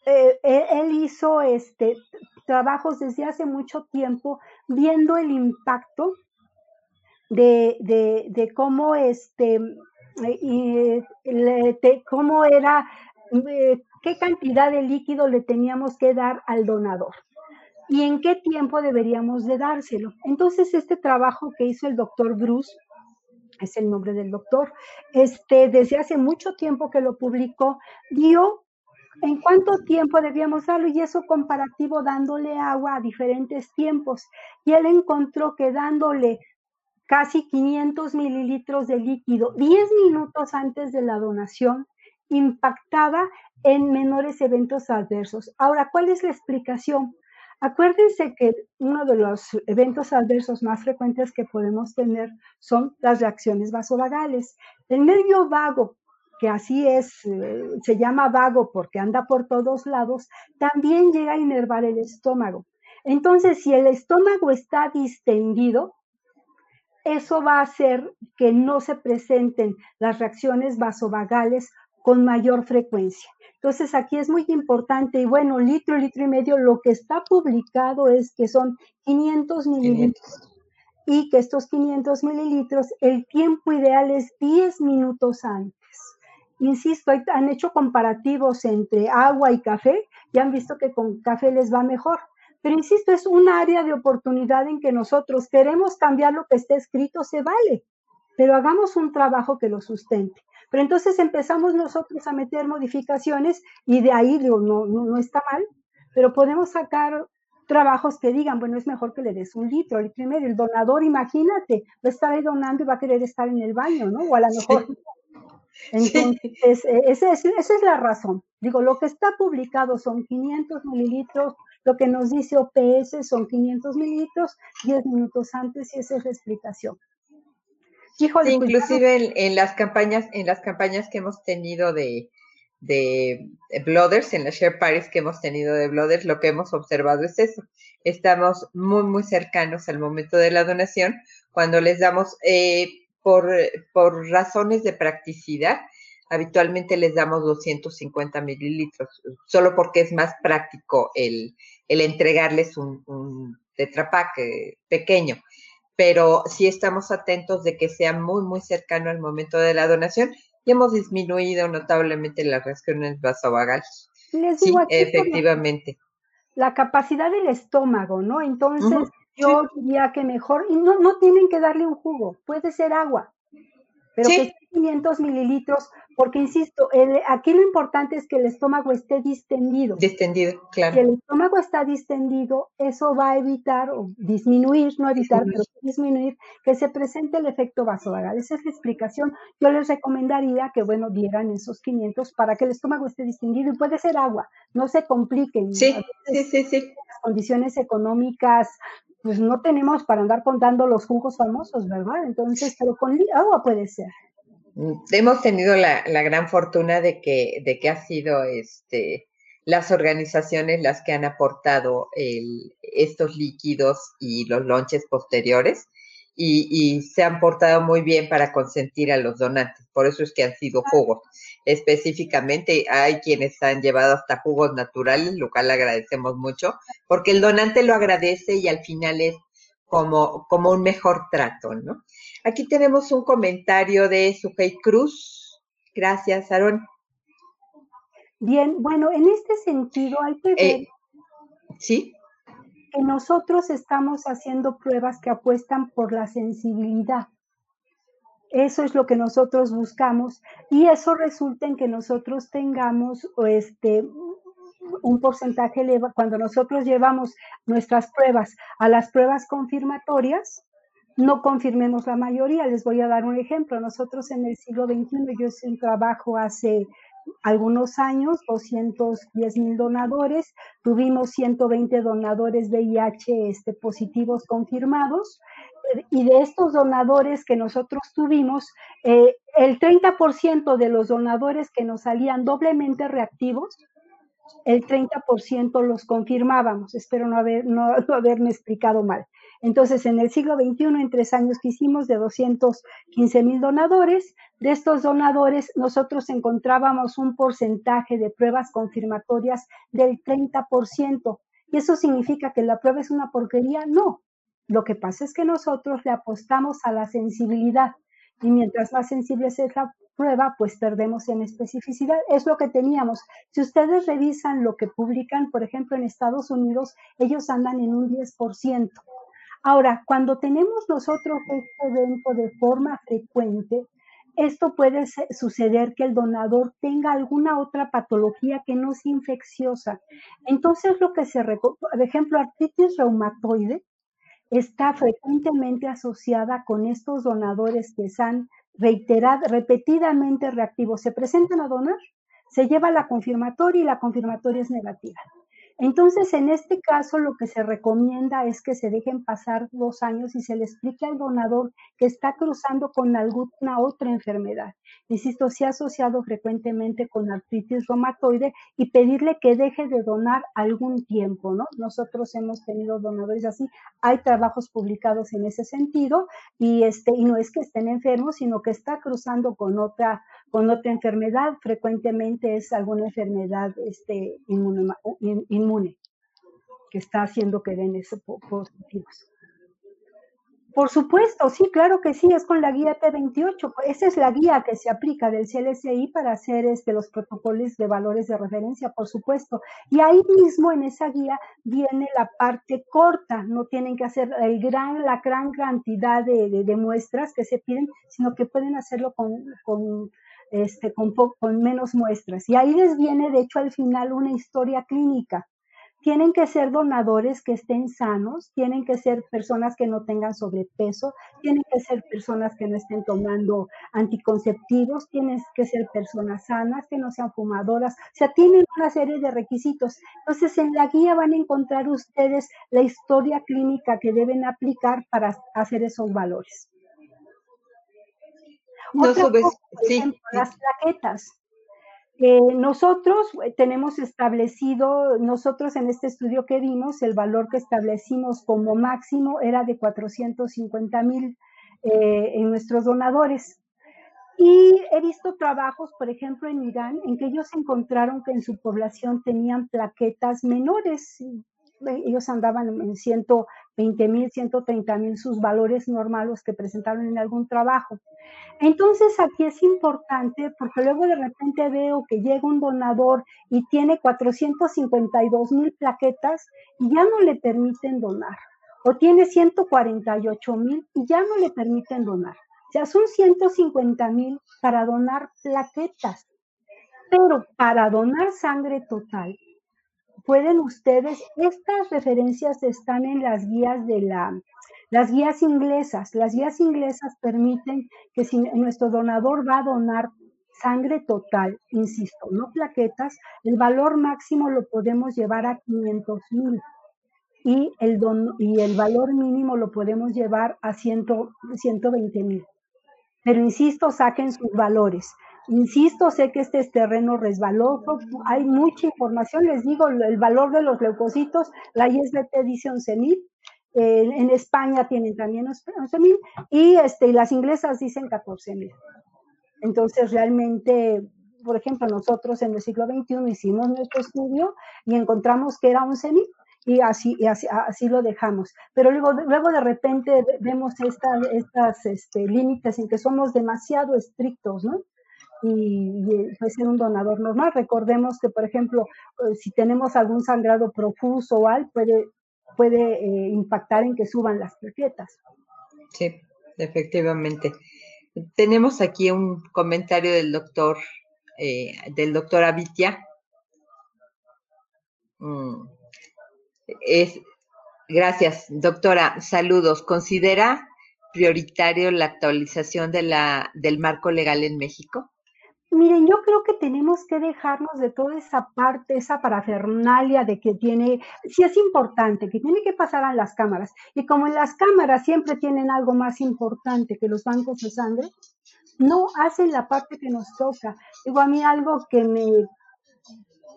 eh, él hizo este, trabajos desde hace mucho tiempo viendo el impacto de, cómo este y, cómo era eh, qué cantidad de líquido le teníamos que dar al donador y en qué tiempo deberíamos de dárselo. Entonces, este trabajo que hizo el doctor Bruce, es el nombre del doctor, este, desde hace mucho tiempo que lo publicó, dio en cuánto tiempo debíamos darlo y eso comparativo dándole agua a diferentes tiempos. Y él encontró que dándole casi 500 mililitros de líquido 10 minutos antes de la donación impactaba en menores eventos adversos. Ahora, ¿cuál es la explicación? Acuérdense que uno de los eventos adversos más frecuentes que podemos tener son las reacciones vasovagales. El nervio vago, que así es, eh, se llama vago porque anda por todos lados, también llega a inervar el estómago. Entonces, si el estómago está distendido, eso va a hacer que no se presenten las reacciones vasovagales con mayor frecuencia. Entonces aquí es muy importante y bueno, litro, litro y medio, lo que está publicado es que son 500 mililitros y que estos 500 mililitros, el tiempo ideal es 10 minutos antes. Insisto, han hecho comparativos entre agua y café y han visto que con café les va mejor. Pero insisto, es un área de oportunidad en que nosotros queremos cambiar lo que está escrito, se vale, pero hagamos un trabajo que lo sustente. Pero entonces empezamos nosotros a meter modificaciones y de ahí digo, no, no, está mal, pero podemos sacar trabajos que digan, bueno, es mejor que le des un litro, litro y medio. El donador, imagínate, va a estar ahí donando y va a querer estar en el baño, ¿no? O a lo mejor. Entonces, es, esa es la razón. Digo, lo que está publicado son 500 mililitros lo que nos dice OPS son 500 mililitros 10 minutos antes y esa es la explicación. Pues, inclusive en, las campañas, en las campañas que hemos tenido de, de, Blooders, en las share parties que hemos tenido de Blooders, lo que hemos observado es eso. Estamos muy, muy cercanos al momento de la donación, cuando les damos, eh, por, por razones de practicidad, habitualmente les damos 250 mililitros, solo porque es más práctico el, el entregarles un, un tetrapack pequeño. Pero sí estamos atentos de que sea muy, muy cercano al momento de la donación y hemos disminuido notablemente las reacciones vasovagales. sí, efectivamente. La capacidad del estómago, ¿no? Entonces, yo diría que mejor, y no, no tienen que darle un jugo, puede ser agua, pero que 500 mililitros porque, insisto, aquí lo importante es que el estómago esté distendido. Distendido, claro. Si el estómago está distendido, eso va a evitar o disminuir, no evitar, pero disminuir que se presente el efecto vasovagal. Esa es la explicación. Yo les recomendaría que, bueno, dieran esos 500 para que el estómago esté distendido y puede ser agua, no se compliquen. Sí, sí, sí, sí. Condiciones económicas pues no tenemos para andar contando los jugos famosos, ¿verdad? Entonces, pero con agua puede ser. Hemos tenido la, gran fortuna de que, de que ha sido este, las organizaciones las que han aportado estos líquidos y los lonches posteriores y, se han portado muy bien para consentir a los donantes. Por eso es que han sido jugos. Específicamente hay quienes han llevado hasta jugos naturales, lo cual agradecemos mucho, porque el donante lo agradece y al final es como, como un mejor trato, ¿no? Aquí tenemos un comentario de Sujei Cruz. Gracias, Aaron. Bien, bueno, en este sentido hay que ver eh, ¿sí? Nosotros estamos haciendo pruebas que apuestan por la sensibilidad. Eso es lo que nosotros buscamos y eso resulta en que nosotros tengamos este, un porcentaje elevado. Cuando nosotros llevamos nuestras pruebas a las pruebas confirmatorias, no confirmemos la mayoría. Les voy a dar un ejemplo. Nosotros en el siglo XXI, yo hice un trabajo hace algunos años, 210 mil donadores, tuvimos 120 donadores de VIH este, positivos confirmados, y de estos donadores que nosotros tuvimos, eh, el 30% de los donadores que nos salían doblemente reactivos, el 30% los confirmábamos. Espero no, haber, no haberme explicado mal. Entonces, en el siglo XXI, en tres años que hicimos de 215 mil donadores, de estos donadores nosotros encontrábamos un porcentaje de pruebas confirmatorias del 30%. ¿Y eso significa que la prueba es una porquería? No. Lo que pasa es que nosotros le apostamos a la sensibilidad y mientras más sensible es la prueba, pues perdemos en especificidad. Es lo que teníamos. Si ustedes revisan lo que publican, por ejemplo, en Estados Unidos, ellos andan en un 10%. Ahora, cuando tenemos nosotros este evento de forma frecuente, esto puede suceder que el donador tenga alguna otra patología que no sea infecciosa. Entonces, lo que se, por ejemplo, artritis reumatoide está frecuentemente asociada con estos donadores que están reiterados, repetidamente reactivos. Se presentan a donar, se lleva la confirmatoria y la confirmatoria es negativa. Entonces, en este caso, lo que se recomienda es que se dejen pasar dos años y se le explique al donador que está cruzando con alguna otra enfermedad. Insisto, se ha asociado frecuentemente con artritis reumatoide y pedirle que deje de donar algún tiempo, ¿no? Nosotros hemos tenido donadores así, hay trabajos publicados en ese sentido y este y no es que estén enfermos, sino que está cruzando con otra con otra enfermedad, frecuentemente es alguna enfermedad este, inmune, que está haciendo que den esos positivos. Por supuesto, sí, claro que sí, es con la guía T28. Esa es la guía que se aplica del CLSI para hacer este, los protocolos de valores de referencia, por supuesto. Y ahí mismo en esa guía viene la parte corta, no tienen que hacer el gran, la gran cantidad de, muestras que se piden, sino que pueden hacerlo con este, con, con menos muestras. Y ahí les viene, de hecho, al final una historia clínica. Tienen que ser donadores que estén sanos, tienen que ser personas que no tengan sobrepeso, tienen que ser personas que no estén tomando anticonceptivos, tienen que ser personas sanas, que no sean fumadoras, o sea, tienen una serie de requisitos. Entonces, en la guía van a encontrar ustedes la historia clínica que deben aplicar para hacer esos valores. No subes, las plaquetas. Eh, nosotros eh, tenemos establecido, nosotros en este estudio que vimos, el valor que establecimos como máximo era de 450 mil eh, en nuestros donadores. Y he visto trabajos, por ejemplo, en Irán, en que ellos encontraron que en su población tenían plaquetas menores. Ellos andaban en 120 mil, 130 mil sus valores normales que presentaron en algún trabajo. Entonces aquí es importante porque luego de repente veo que llega un donador y tiene 452 mil plaquetas y ya no le permiten donar. O tiene 148 mil y ya no le permiten donar. O sea, son 150 mil para donar plaquetas. Pero para donar sangre total, pueden ustedes, estas referencias están en las guías de la las guías inglesas, las guías inglesas permiten que si nuestro donador va a donar sangre total, insisto, no plaquetas, el valor máximo lo podemos llevar a 500 mil y el, y el valor mínimo lo podemos llevar a 120 mil. Pero insisto, saquen sus valores. Insisto, sé que este es terreno resbaloso, hay mucha información, les digo, el valor de los leucocitos, la ISBT dice 11 mil, en España tienen también 11.000 y, este, y las inglesas dicen 14.000. Entonces, realmente, por ejemplo, nosotros en el siglo XXI hicimos nuestro estudio y encontramos que era 11.000 y así, y así, lo dejamos. Pero luego, luego de repente vemos estas estas límites en que somos demasiado estrictos, ¿no? Y, y puede ser un donador normal. Recordemos que, por ejemplo, eh, si tenemos algún sangrado profuso o algo, puede puede eh, impactar en que suban las plaquetas. Sí, efectivamente. Tenemos aquí un comentario del doctor, eh, del doctor Avitia. Mm. Es, gracias, doctora. Saludos. ¿Considera prioritario la actualización de la, del marco legal en México? Miren, yo creo que tenemos que dejarnos de toda esa parte, esa parafernalia de que tiene, sí es importante, que tiene que pasar a las cámaras. Y como en las cámaras siempre tienen algo más importante que los bancos de sangre, no hacen la parte que nos toca. Digo, a mí algo que me,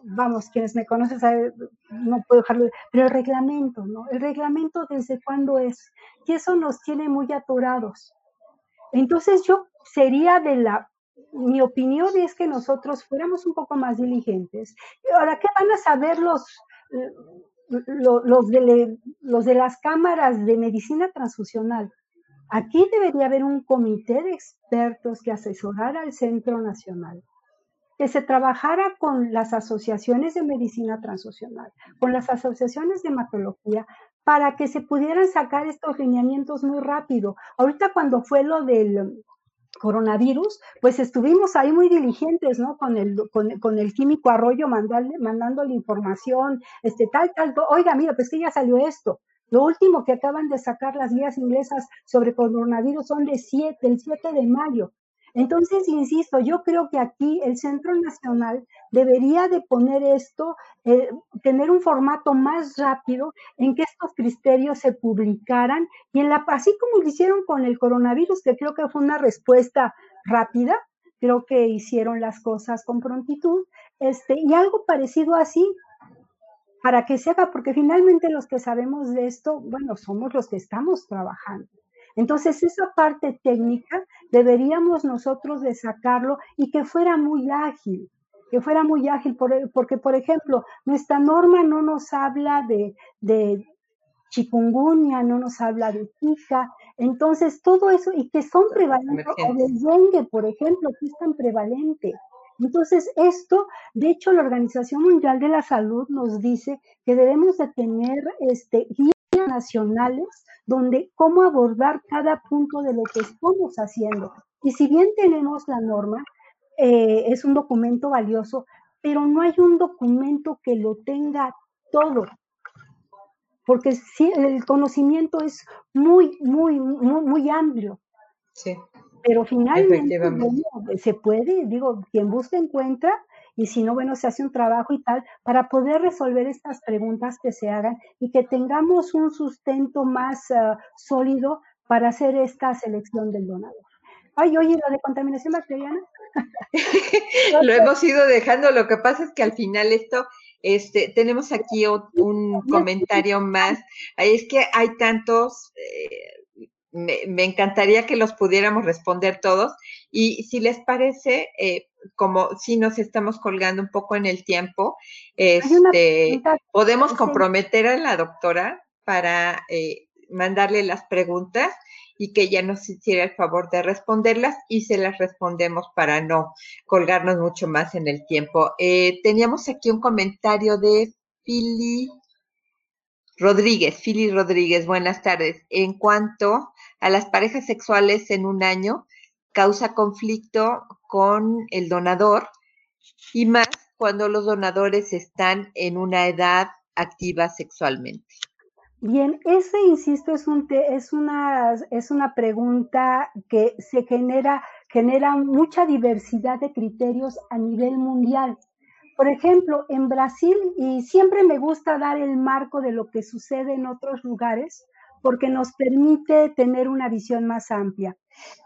vamos, quienes me conocen saben, no puedo dejarlo, pero el reglamento, ¿no? El reglamento desde cuándo es, y eso nos tiene muy atorados. Entonces yo sería de la mi opinión es que nosotros fuéramos un poco más diligentes. Ahora, ¿qué van a saber los, los, de, los de las cámaras de medicina transfusional? Aquí debería haber un comité de expertos que asesorara al Centro Nacional, que se trabajara con las asociaciones de medicina transfusional, con las asociaciones de hematología, para que se pudieran sacar estos lineamientos muy rápido. Ahorita cuando fue lo del coronavirus, pues estuvimos ahí muy diligentes, ¿no? Con el, con, el químico Arroyo mandarle, mandándole información, este, tal, tal, oiga, mira, pues que ya salió esto. Lo último que acaban de sacar las guías inglesas sobre coronavirus son de 7, del 7 de mayo. Entonces, insisto, yo creo que aquí el Centro Nacional debería de poner esto, eh, tener un formato más rápido en que estos criterios se publicaran y en la, así como lo hicieron con el coronavirus, que creo que fue una respuesta rápida, creo que hicieron las cosas con prontitud, este, y algo parecido así, para que se haga, porque finalmente los que sabemos de esto, bueno, somos los que estamos trabajando. Entonces, esa parte técnica deberíamos nosotros de sacarlo y que fuera muy ágil, que fuera muy ágil, porque, por ejemplo, nuestra norma no nos habla de, de chikungunya, no nos habla de Zika, entonces todo eso, y que son prevalentes, o de dengue, por ejemplo, que es tan prevalente. Entonces, esto, de hecho, la Organización Mundial de la Salud nos dice que debemos de tener este, guías nacionales donde cómo abordar cada punto de lo que estamos haciendo. Y si bien tenemos la norma, eh, es un documento valioso, pero no hay un documento que lo tenga todo, porque sí, el conocimiento es muy, muy, muy, muy amplio. Sí. Pero finalmente se puede, digo, quien busca encuentra, y si no, bueno, se hace un trabajo y tal para poder resolver estas preguntas que se hagan y que tengamos un sustento más ah, sólido para hacer esta selección del donador. Ay, oye, lo de contaminación bacteriana. lo hemos ido dejando, lo que pasa es que al final esto, este, tenemos aquí un comentario más. Es que hay tantos, eh, me, me, encantaría que los pudiéramos responder todos. Y si les parece, eh, como si nos estamos colgando un poco en el tiempo, este, podemos comprometer a la doctora para eh, mandarle las preguntas y que ella nos hiciera el favor de responderlas y se las respondemos para no colgarnos mucho más en el tiempo. Eh, teníamos aquí un comentario de Fili Rodríguez. Fili Rodríguez, buenas tardes. En cuanto a las parejas sexuales en un año, causa conflicto con el donador y más cuando los donadores están en una edad activa sexualmente. Bien, ese, insisto, es, un es, una, es una pregunta que se genera, genera mucha diversidad de criterios a nivel mundial. Por ejemplo, en Brasil, y siempre me gusta dar el marco de lo que sucede en otros lugares, porque nos permite tener una visión más amplia.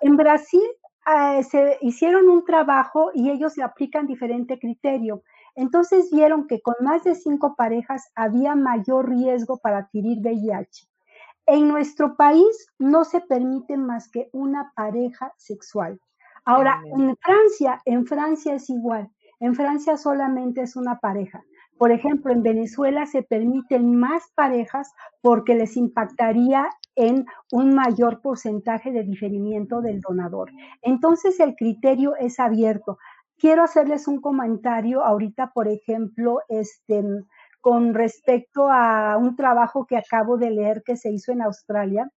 En Brasil eh, se hicieron un trabajo y ellos le aplican diferente criterio. Entonces vieron que con más de cinco parejas había mayor riesgo para adquirir VIH. En nuestro país no se permite más que una pareja sexual. Ahora, en Francia, en Francia es igual. En Francia solamente es una pareja. Por ejemplo, en Venezuela se permiten más parejas porque les impactaría en un mayor porcentaje de diferimiento del donador. Entonces el criterio es abierto. Quiero hacerles un comentario ahorita, por ejemplo, este, con respecto a un trabajo que acabo de leer que se hizo en Australia,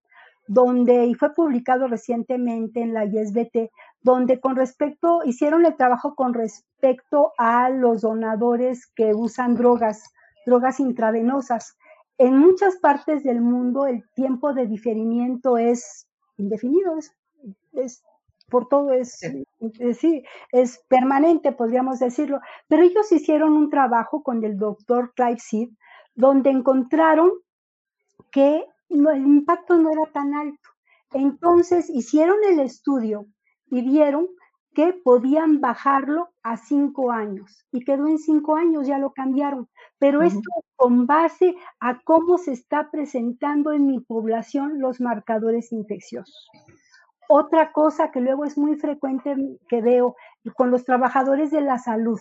donde, y fue publicado recientemente en la ISBT, donde con respecto, hicieron el trabajo con respecto a los donadores que usan drogas, drogas intravenosas. En muchas partes del mundo el tiempo de diferimiento es indefinido, es, es por todo es, sí, es permanente, podríamos decirlo. Pero ellos hicieron un trabajo con el doctor Clive Seed, donde encontraron que el impacto no era tan alto. Entonces hicieron el estudio y vieron que podían bajarlo a cinco años y quedó en cinco años, ya lo cambiaron. Pero esto con base a cómo se está presentando en mi población los marcadores infecciosos. Otra cosa que luego es muy frecuente que veo con los trabajadores de la salud,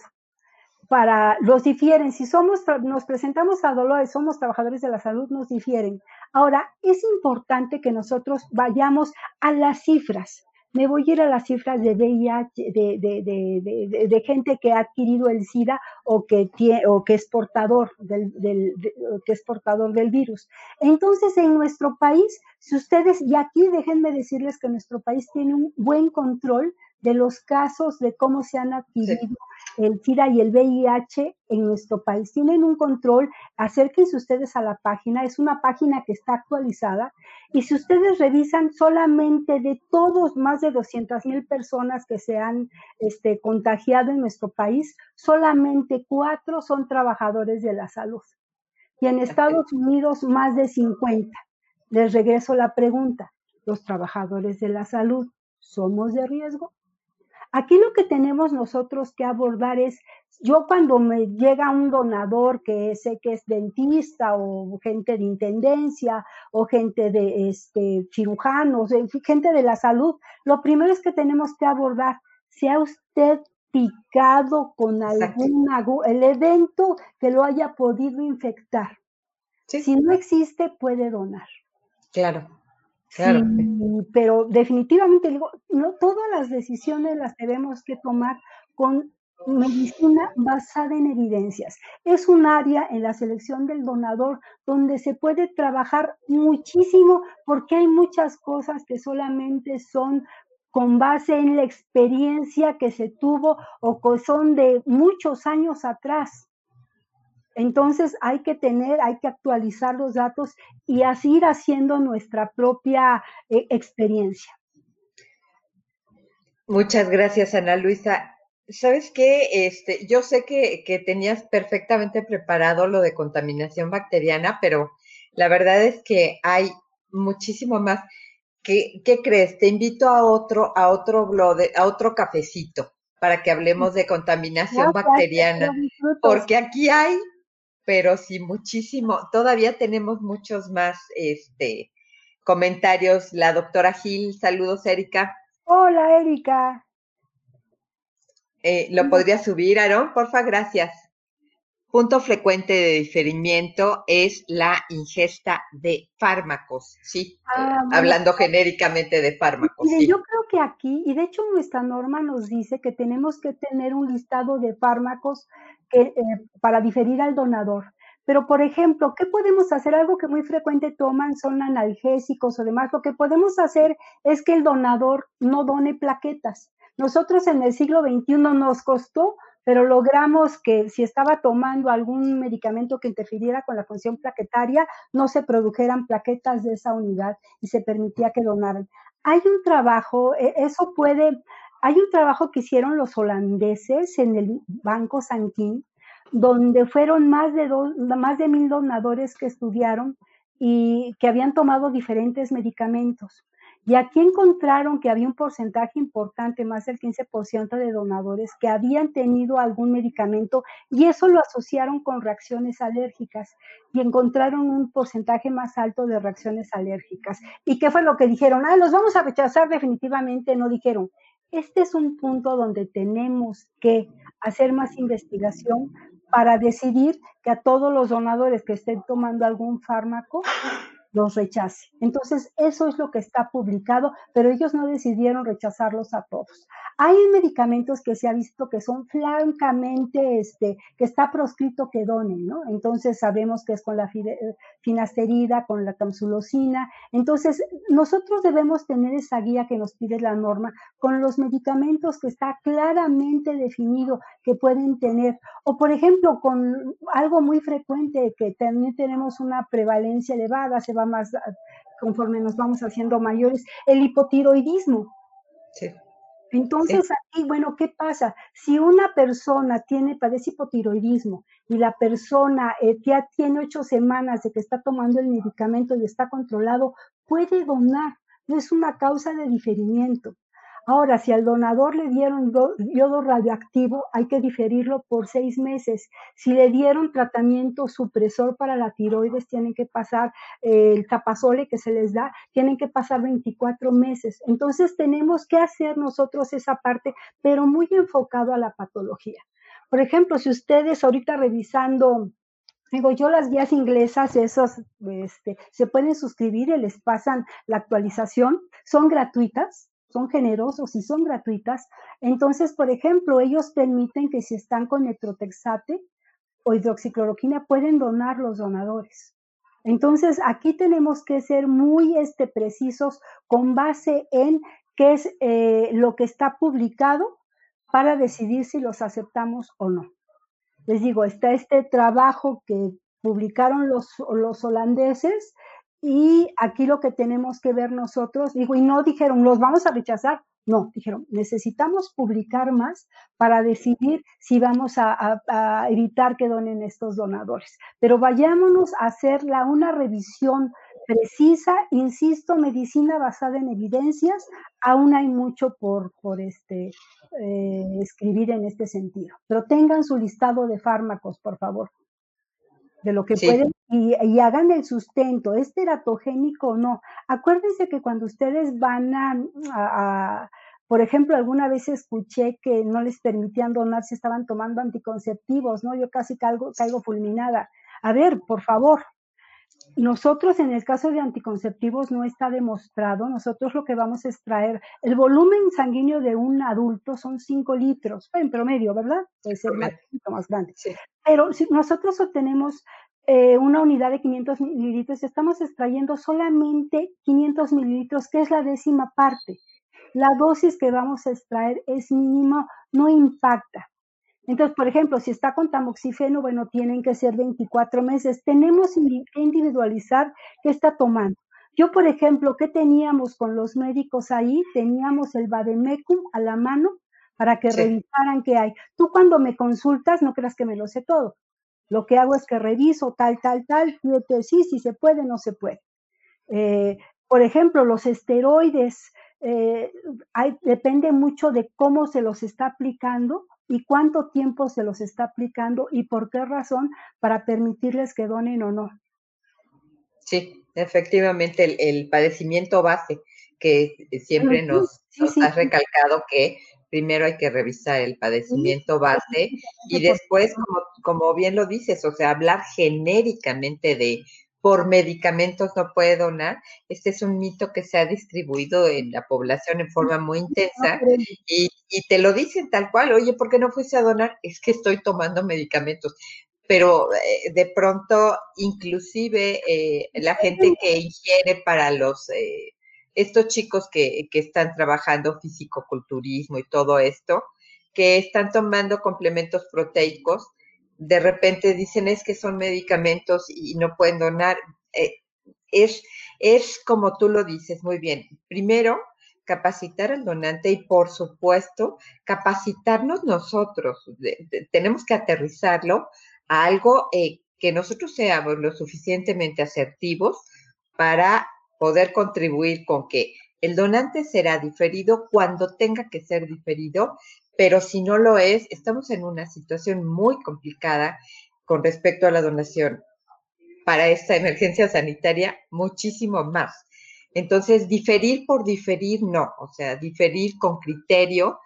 para los difieren. Si somos, nos presentamos a dolores, somos trabajadores de la salud, nos difieren. Ahora, es importante que nosotros vayamos a las cifras. Me voy a ir a las cifras de VIH, de, de, gente que ha adquirido el SIDA o que, tiene, o que es portador del, del que es portador del virus. Entonces, en nuestro país, si ustedes, y aquí déjenme decirles que nuestro país tiene un buen control de los casos de cómo se han adquirido el SIDA y el VIH en nuestro país. Tienen un control, acérquense ustedes a la página, es una página que está actualizada y si ustedes revisan solamente de todos más de 200 mil personas que se han este, contagiado en nuestro país, solamente cuatro son trabajadores de la salud. Y en Estados Unidos más de 50. Les regreso la pregunta, ¿los trabajadores de la salud somos de riesgo? Aquí lo que tenemos nosotros que abordar es, yo cuando me llega un donador que sé que es dentista o gente de intendencia o gente de este, cirujanos, gente de la salud, lo primero es que tenemos que abordar, sea usted picado con algún el evento que lo haya podido infectar. Si no existe, puede donar. Claro pero definitivamente digo, no todas las decisiones las tenemos que tomar con medicina basada en evidencias. Es un área en la selección del donador donde se puede trabajar muchísimo porque hay muchas cosas que solamente son con base en la experiencia que se tuvo o que son de muchos años atrás. Entonces hay que tener, hay que actualizar los datos y así ir haciendo nuestra propia eh, experiencia. Muchas gracias, Ana Luisa. ¿Sabes qué? Este, yo sé que, que, tenías perfectamente preparado lo de contaminación bacteriana, pero la verdad es que hay muchísimo más. ¿Qué, qué crees? Te invito a otro, a otro blog, a otro cafecito para que hablemos de contaminación bacteriana, porque aquí hay pero sí muchísimo. Todavía tenemos muchos más este, comentarios. La doctora Gil, saludos, Erika. Hola, Erika. Eh, ¿Lo podría subir, Aarón? Porfa, gracias. Punto frecuente de diferimiento es la ingesta de fármacos, ¿sí? Ah, Hablando genéricamente de fármacos. Yo creo que aquí, y de hecho nuestra norma nos dice que tenemos que tener un listado de fármacos eh, para diferir al donador. Pero, por ejemplo, ¿qué podemos hacer? Algo que muy frecuente toman son analgésicos o demás. Lo que podemos hacer es que el donador no done plaquetas. Nosotros en el siglo XXI nos costó, pero logramos que si estaba tomando algún medicamento que interfiriera con la función plaquetaria, no se produjeran plaquetas de esa unidad y se permitía que donaran. Hay un trabajo, e, eso puede, hay un trabajo que hicieron los holandeses en el Banco Sanquín, donde fueron más de, más de mil donadores que estudiaron y que habían tomado diferentes medicamentos. Y aquí encontraron que había un porcentaje importante, más del 15% de donadores que habían tenido algún medicamento y eso lo asociaron con reacciones alérgicas y encontraron un porcentaje más alto de reacciones alérgicas. ¿Y qué fue lo que dijeron? Ah, los vamos a rechazar definitivamente. No dijeron, este es un punto donde tenemos que hacer más investigación para decidir que a todos los donadores que estén tomando algún fármaco los rechace. Entonces, eso es lo que está publicado, pero ellos no decidieron rechazarlos a todos. Hay medicamentos que se ha visto que son francamente, este, que está proscrito que donen, ¿no? Entonces sabemos que es con la finasterida, con la tamsulosina. Entonces, nosotros debemos tener esa guía que nos pide la norma con los medicamentos que está claramente definido que pueden tener. O, por ejemplo, con algo muy frecuente que también tenemos una prevalencia elevada, se va más conforme nos vamos haciendo mayores, el hipotiroidismo. Sí. Entonces, aquí, bueno, ¿qué pasa? Si una persona tiene, padece hipotiroidismo y la persona eh, ya tiene ocho semanas de que está tomando el medicamento y está controlado, puede donar. No es una causa de diferimiento. Ahora, si al donador le dieron yodo radioactivo, hay que diferirlo por seis meses. Si le dieron tratamiento supresor para la tiroides, tienen que pasar eh, el tapazole que se les da, tienen que pasar 24 meses. Entonces, tenemos que hacer nosotros esa parte, pero muy enfocado a la patología. Por ejemplo, si ustedes ahorita revisando Digo, yo las guías inglesas, esos este, se pueden suscribir y les pasan la actualización, son gratuitas, son generosos y son gratuitas. Entonces, por ejemplo, ellos permiten que si están con metrotexate o hidroxicloroquina, pueden donar los donadores. Entonces, aquí tenemos que ser muy este, precisos con base en qué es eh, lo que está publicado para decidir si los aceptamos o no. Les digo, está este trabajo que publicaron los, los holandeses y aquí lo que tenemos que ver nosotros, digo, y no dijeron, los vamos a rechazar, no, dijeron, necesitamos publicar más para decidir si vamos a, evitar que donen estos donadores. Pero vayámonos a hacer una revisión precisa, insisto, medicina basada en evidencias, aún hay mucho por, por este, eh, escribir en este sentido. Pero tengan su listado de fármacos, por favor de lo que pueden y, hagan el sustento, ¿es teratogénico o no? Acuérdense que cuando ustedes van a, por ejemplo, alguna vez escuché que no les permitían donar si estaban tomando anticonceptivos, ¿no? Yo casi caigo, caigo fulminada. A ver, por favor, nosotros en el caso de anticonceptivos no está demostrado, nosotros lo que vamos a extraer, el volumen sanguíneo de un adulto son 5 litros, en promedio, ¿verdad? Puede ser más, más grande. Pero si nosotros obtenemos eh, una unidad de 500 mililitros, estamos extrayendo solamente 500 mililitros, que es la décima parte. La dosis que vamos a extraer es mínimo, no impacta. Entonces, por ejemplo, si está con tamoxifeno, bueno, tienen que ser 24 meses. Tenemos que individualizar qué está tomando. Yo, por ejemplo, ¿qué teníamos con los médicos ahí? Teníamos el Bademecum a la mano para que revisaran qué hay. Tú cuando me consultas, no creas que me lo sé todo. Lo que hago es que reviso tal, tal, tal, y te sí, si se puede, no se puede. Eh, por ejemplo, los esteroides, eh, depende mucho de cómo se los está aplicando y cuánto tiempo se los está aplicando y por qué razón para permitirles que donen o no. Sí, efectivamente, el, padecimiento base que siempre nos, ha recalcado que primero hay que revisar el padecimiento base y después, como, como bien lo dices, o sea, hablar genéricamente de por medicamentos no puede donar. Este es un mito que se ha distribuido en la población en forma muy intensa y, te lo dicen tal cual, oye, ¿por qué no fuiste a donar? Es que estoy tomando medicamentos. Pero eh, de pronto, inclusive eh, la gente que ingiere para los, eh, estos chicos que, que están trabajando fisicoculturismo y todo esto, que están tomando complementos proteicos, de repente dicen es que son medicamentos y no pueden donar. Eh, es, es como tú lo dices muy bien. Primero, capacitar al donante y por supuesto capacitarnos nosotros. tenemos que aterrizarlo a algo eh, que nosotros seamos lo suficientemente asertivos para poder contribuir con que el donante será diferido cuando tenga que ser diferido pero si no lo es, estamos en una situación muy complicada con respecto a la donación para esta emergencia sanitaria, muchísimo más. Entonces, diferir por diferir, no, o sea, diferir con criterio,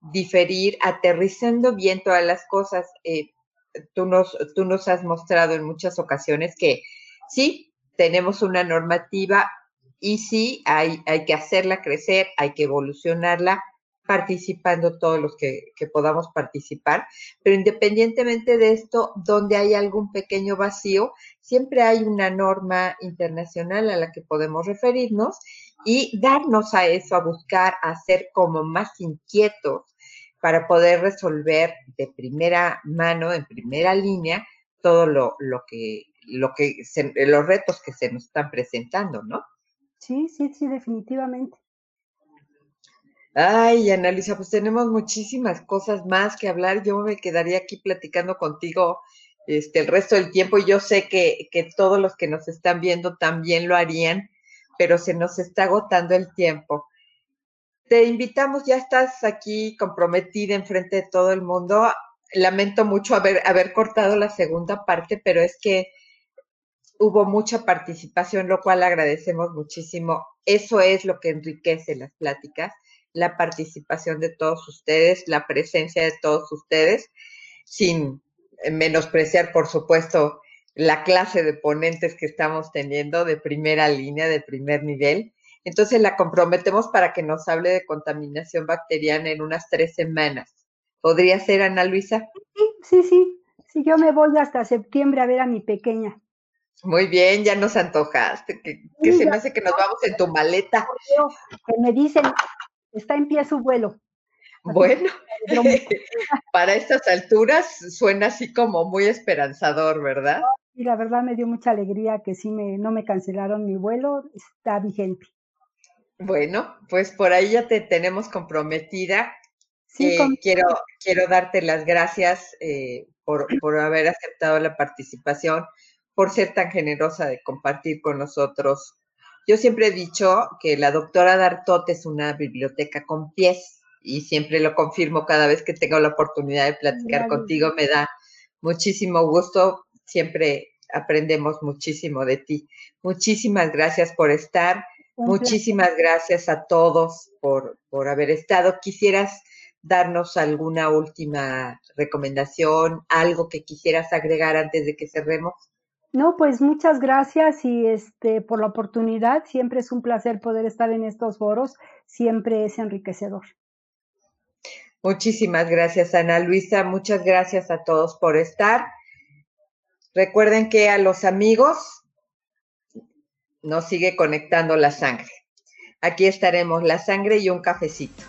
diferir aterrizando bien todas las cosas. Eh, tú, nos, tú nos has mostrado en muchas ocasiones que sí, tenemos una normativa y sí, hay, hay que hacerla crecer, hay que evolucionarla, participando todos los que, podamos participar, pero independientemente de esto, donde hay algún pequeño vacío, siempre hay una norma internacional a la que podemos referirnos y darnos a eso, a buscar, a ser como más inquietos para poder resolver de primera mano, en primera línea, todo lo, lo que, lo que los retos que se nos están presentando, ¿no? Sí, sí, sí, definitivamente. Ay, Ana Luisa, pues tenemos muchísimas cosas más que hablar. Yo me quedaría aquí platicando contigo este, el resto del tiempo y yo sé que, que todos los que nos están viendo también lo harían, pero se nos está agotando el tiempo. Te invitamos, ya estás aquí comprometida enfrente de todo el mundo. Lamento mucho haber, haber cortado la segunda parte, pero es que hubo mucha participación, lo cual agradecemos muchísimo. Eso es lo que enriquece las pláticas la participación de todos ustedes, la presencia de todos ustedes, sin menospreciar, por supuesto, la clase de ponentes que estamos teniendo de primera línea, de primer nivel. Entonces la comprometemos para que nos hable de contaminación bacteriana en unas tres semanas. ¿Podría ser, Ana Luisa? Sí, sí, sí. yo me voy hasta septiembre a ver a mi pequeña. Muy bien, ya nos antojaste. Que, se me hace que nos vamos en tu maleta. Que me dicen, está en pie su vuelo. Bueno, para estas alturas suena así como muy esperanzador, ¿verdad? Y la verdad me dio mucha alegría que sí me, no me cancelaron mi vuelo, está vigente. Bueno, pues por ahí ya te tenemos comprometida. Sí, eh, quiero, quiero darte las gracias eh, por, por haber aceptado la participación, por ser tan generosa de compartir con nosotros yo siempre he dicho que la doctora Dartot es una biblioteca con pies y siempre lo confirmo cada vez que tengo la oportunidad de platicar contigo. Me da muchísimo gusto. Siempre aprendemos muchísimo de ti. Muchísimas gracias por estar. Muchísimas gracias a todos por, por haber estado. ¿Quisieras darnos alguna última recomendación, algo que quisieras agregar antes de que cerremos? No, pues muchas gracias y este por la oportunidad. Siempre es un placer poder estar en estos foros, siempre es enriquecedor. Muchísimas gracias, Ana Luisa. Muchas gracias a todos por estar. Recuerden que a los amigos nos sigue conectando la sangre. Aquí estaremos, la sangre y un cafecito.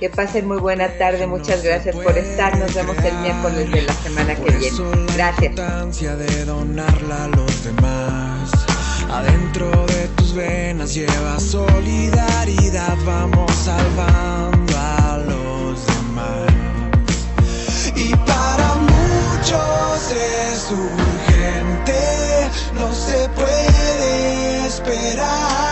Que pasen muy buena tarde, muchas gracias por estar. Nos vemos el miércoles de la semana que viene. Gracias. de donarla a los demás. Adentro de tus venas lleva solidaridad, vamos salvando a los demás. Y para muchos es urgente, no se puede esperar.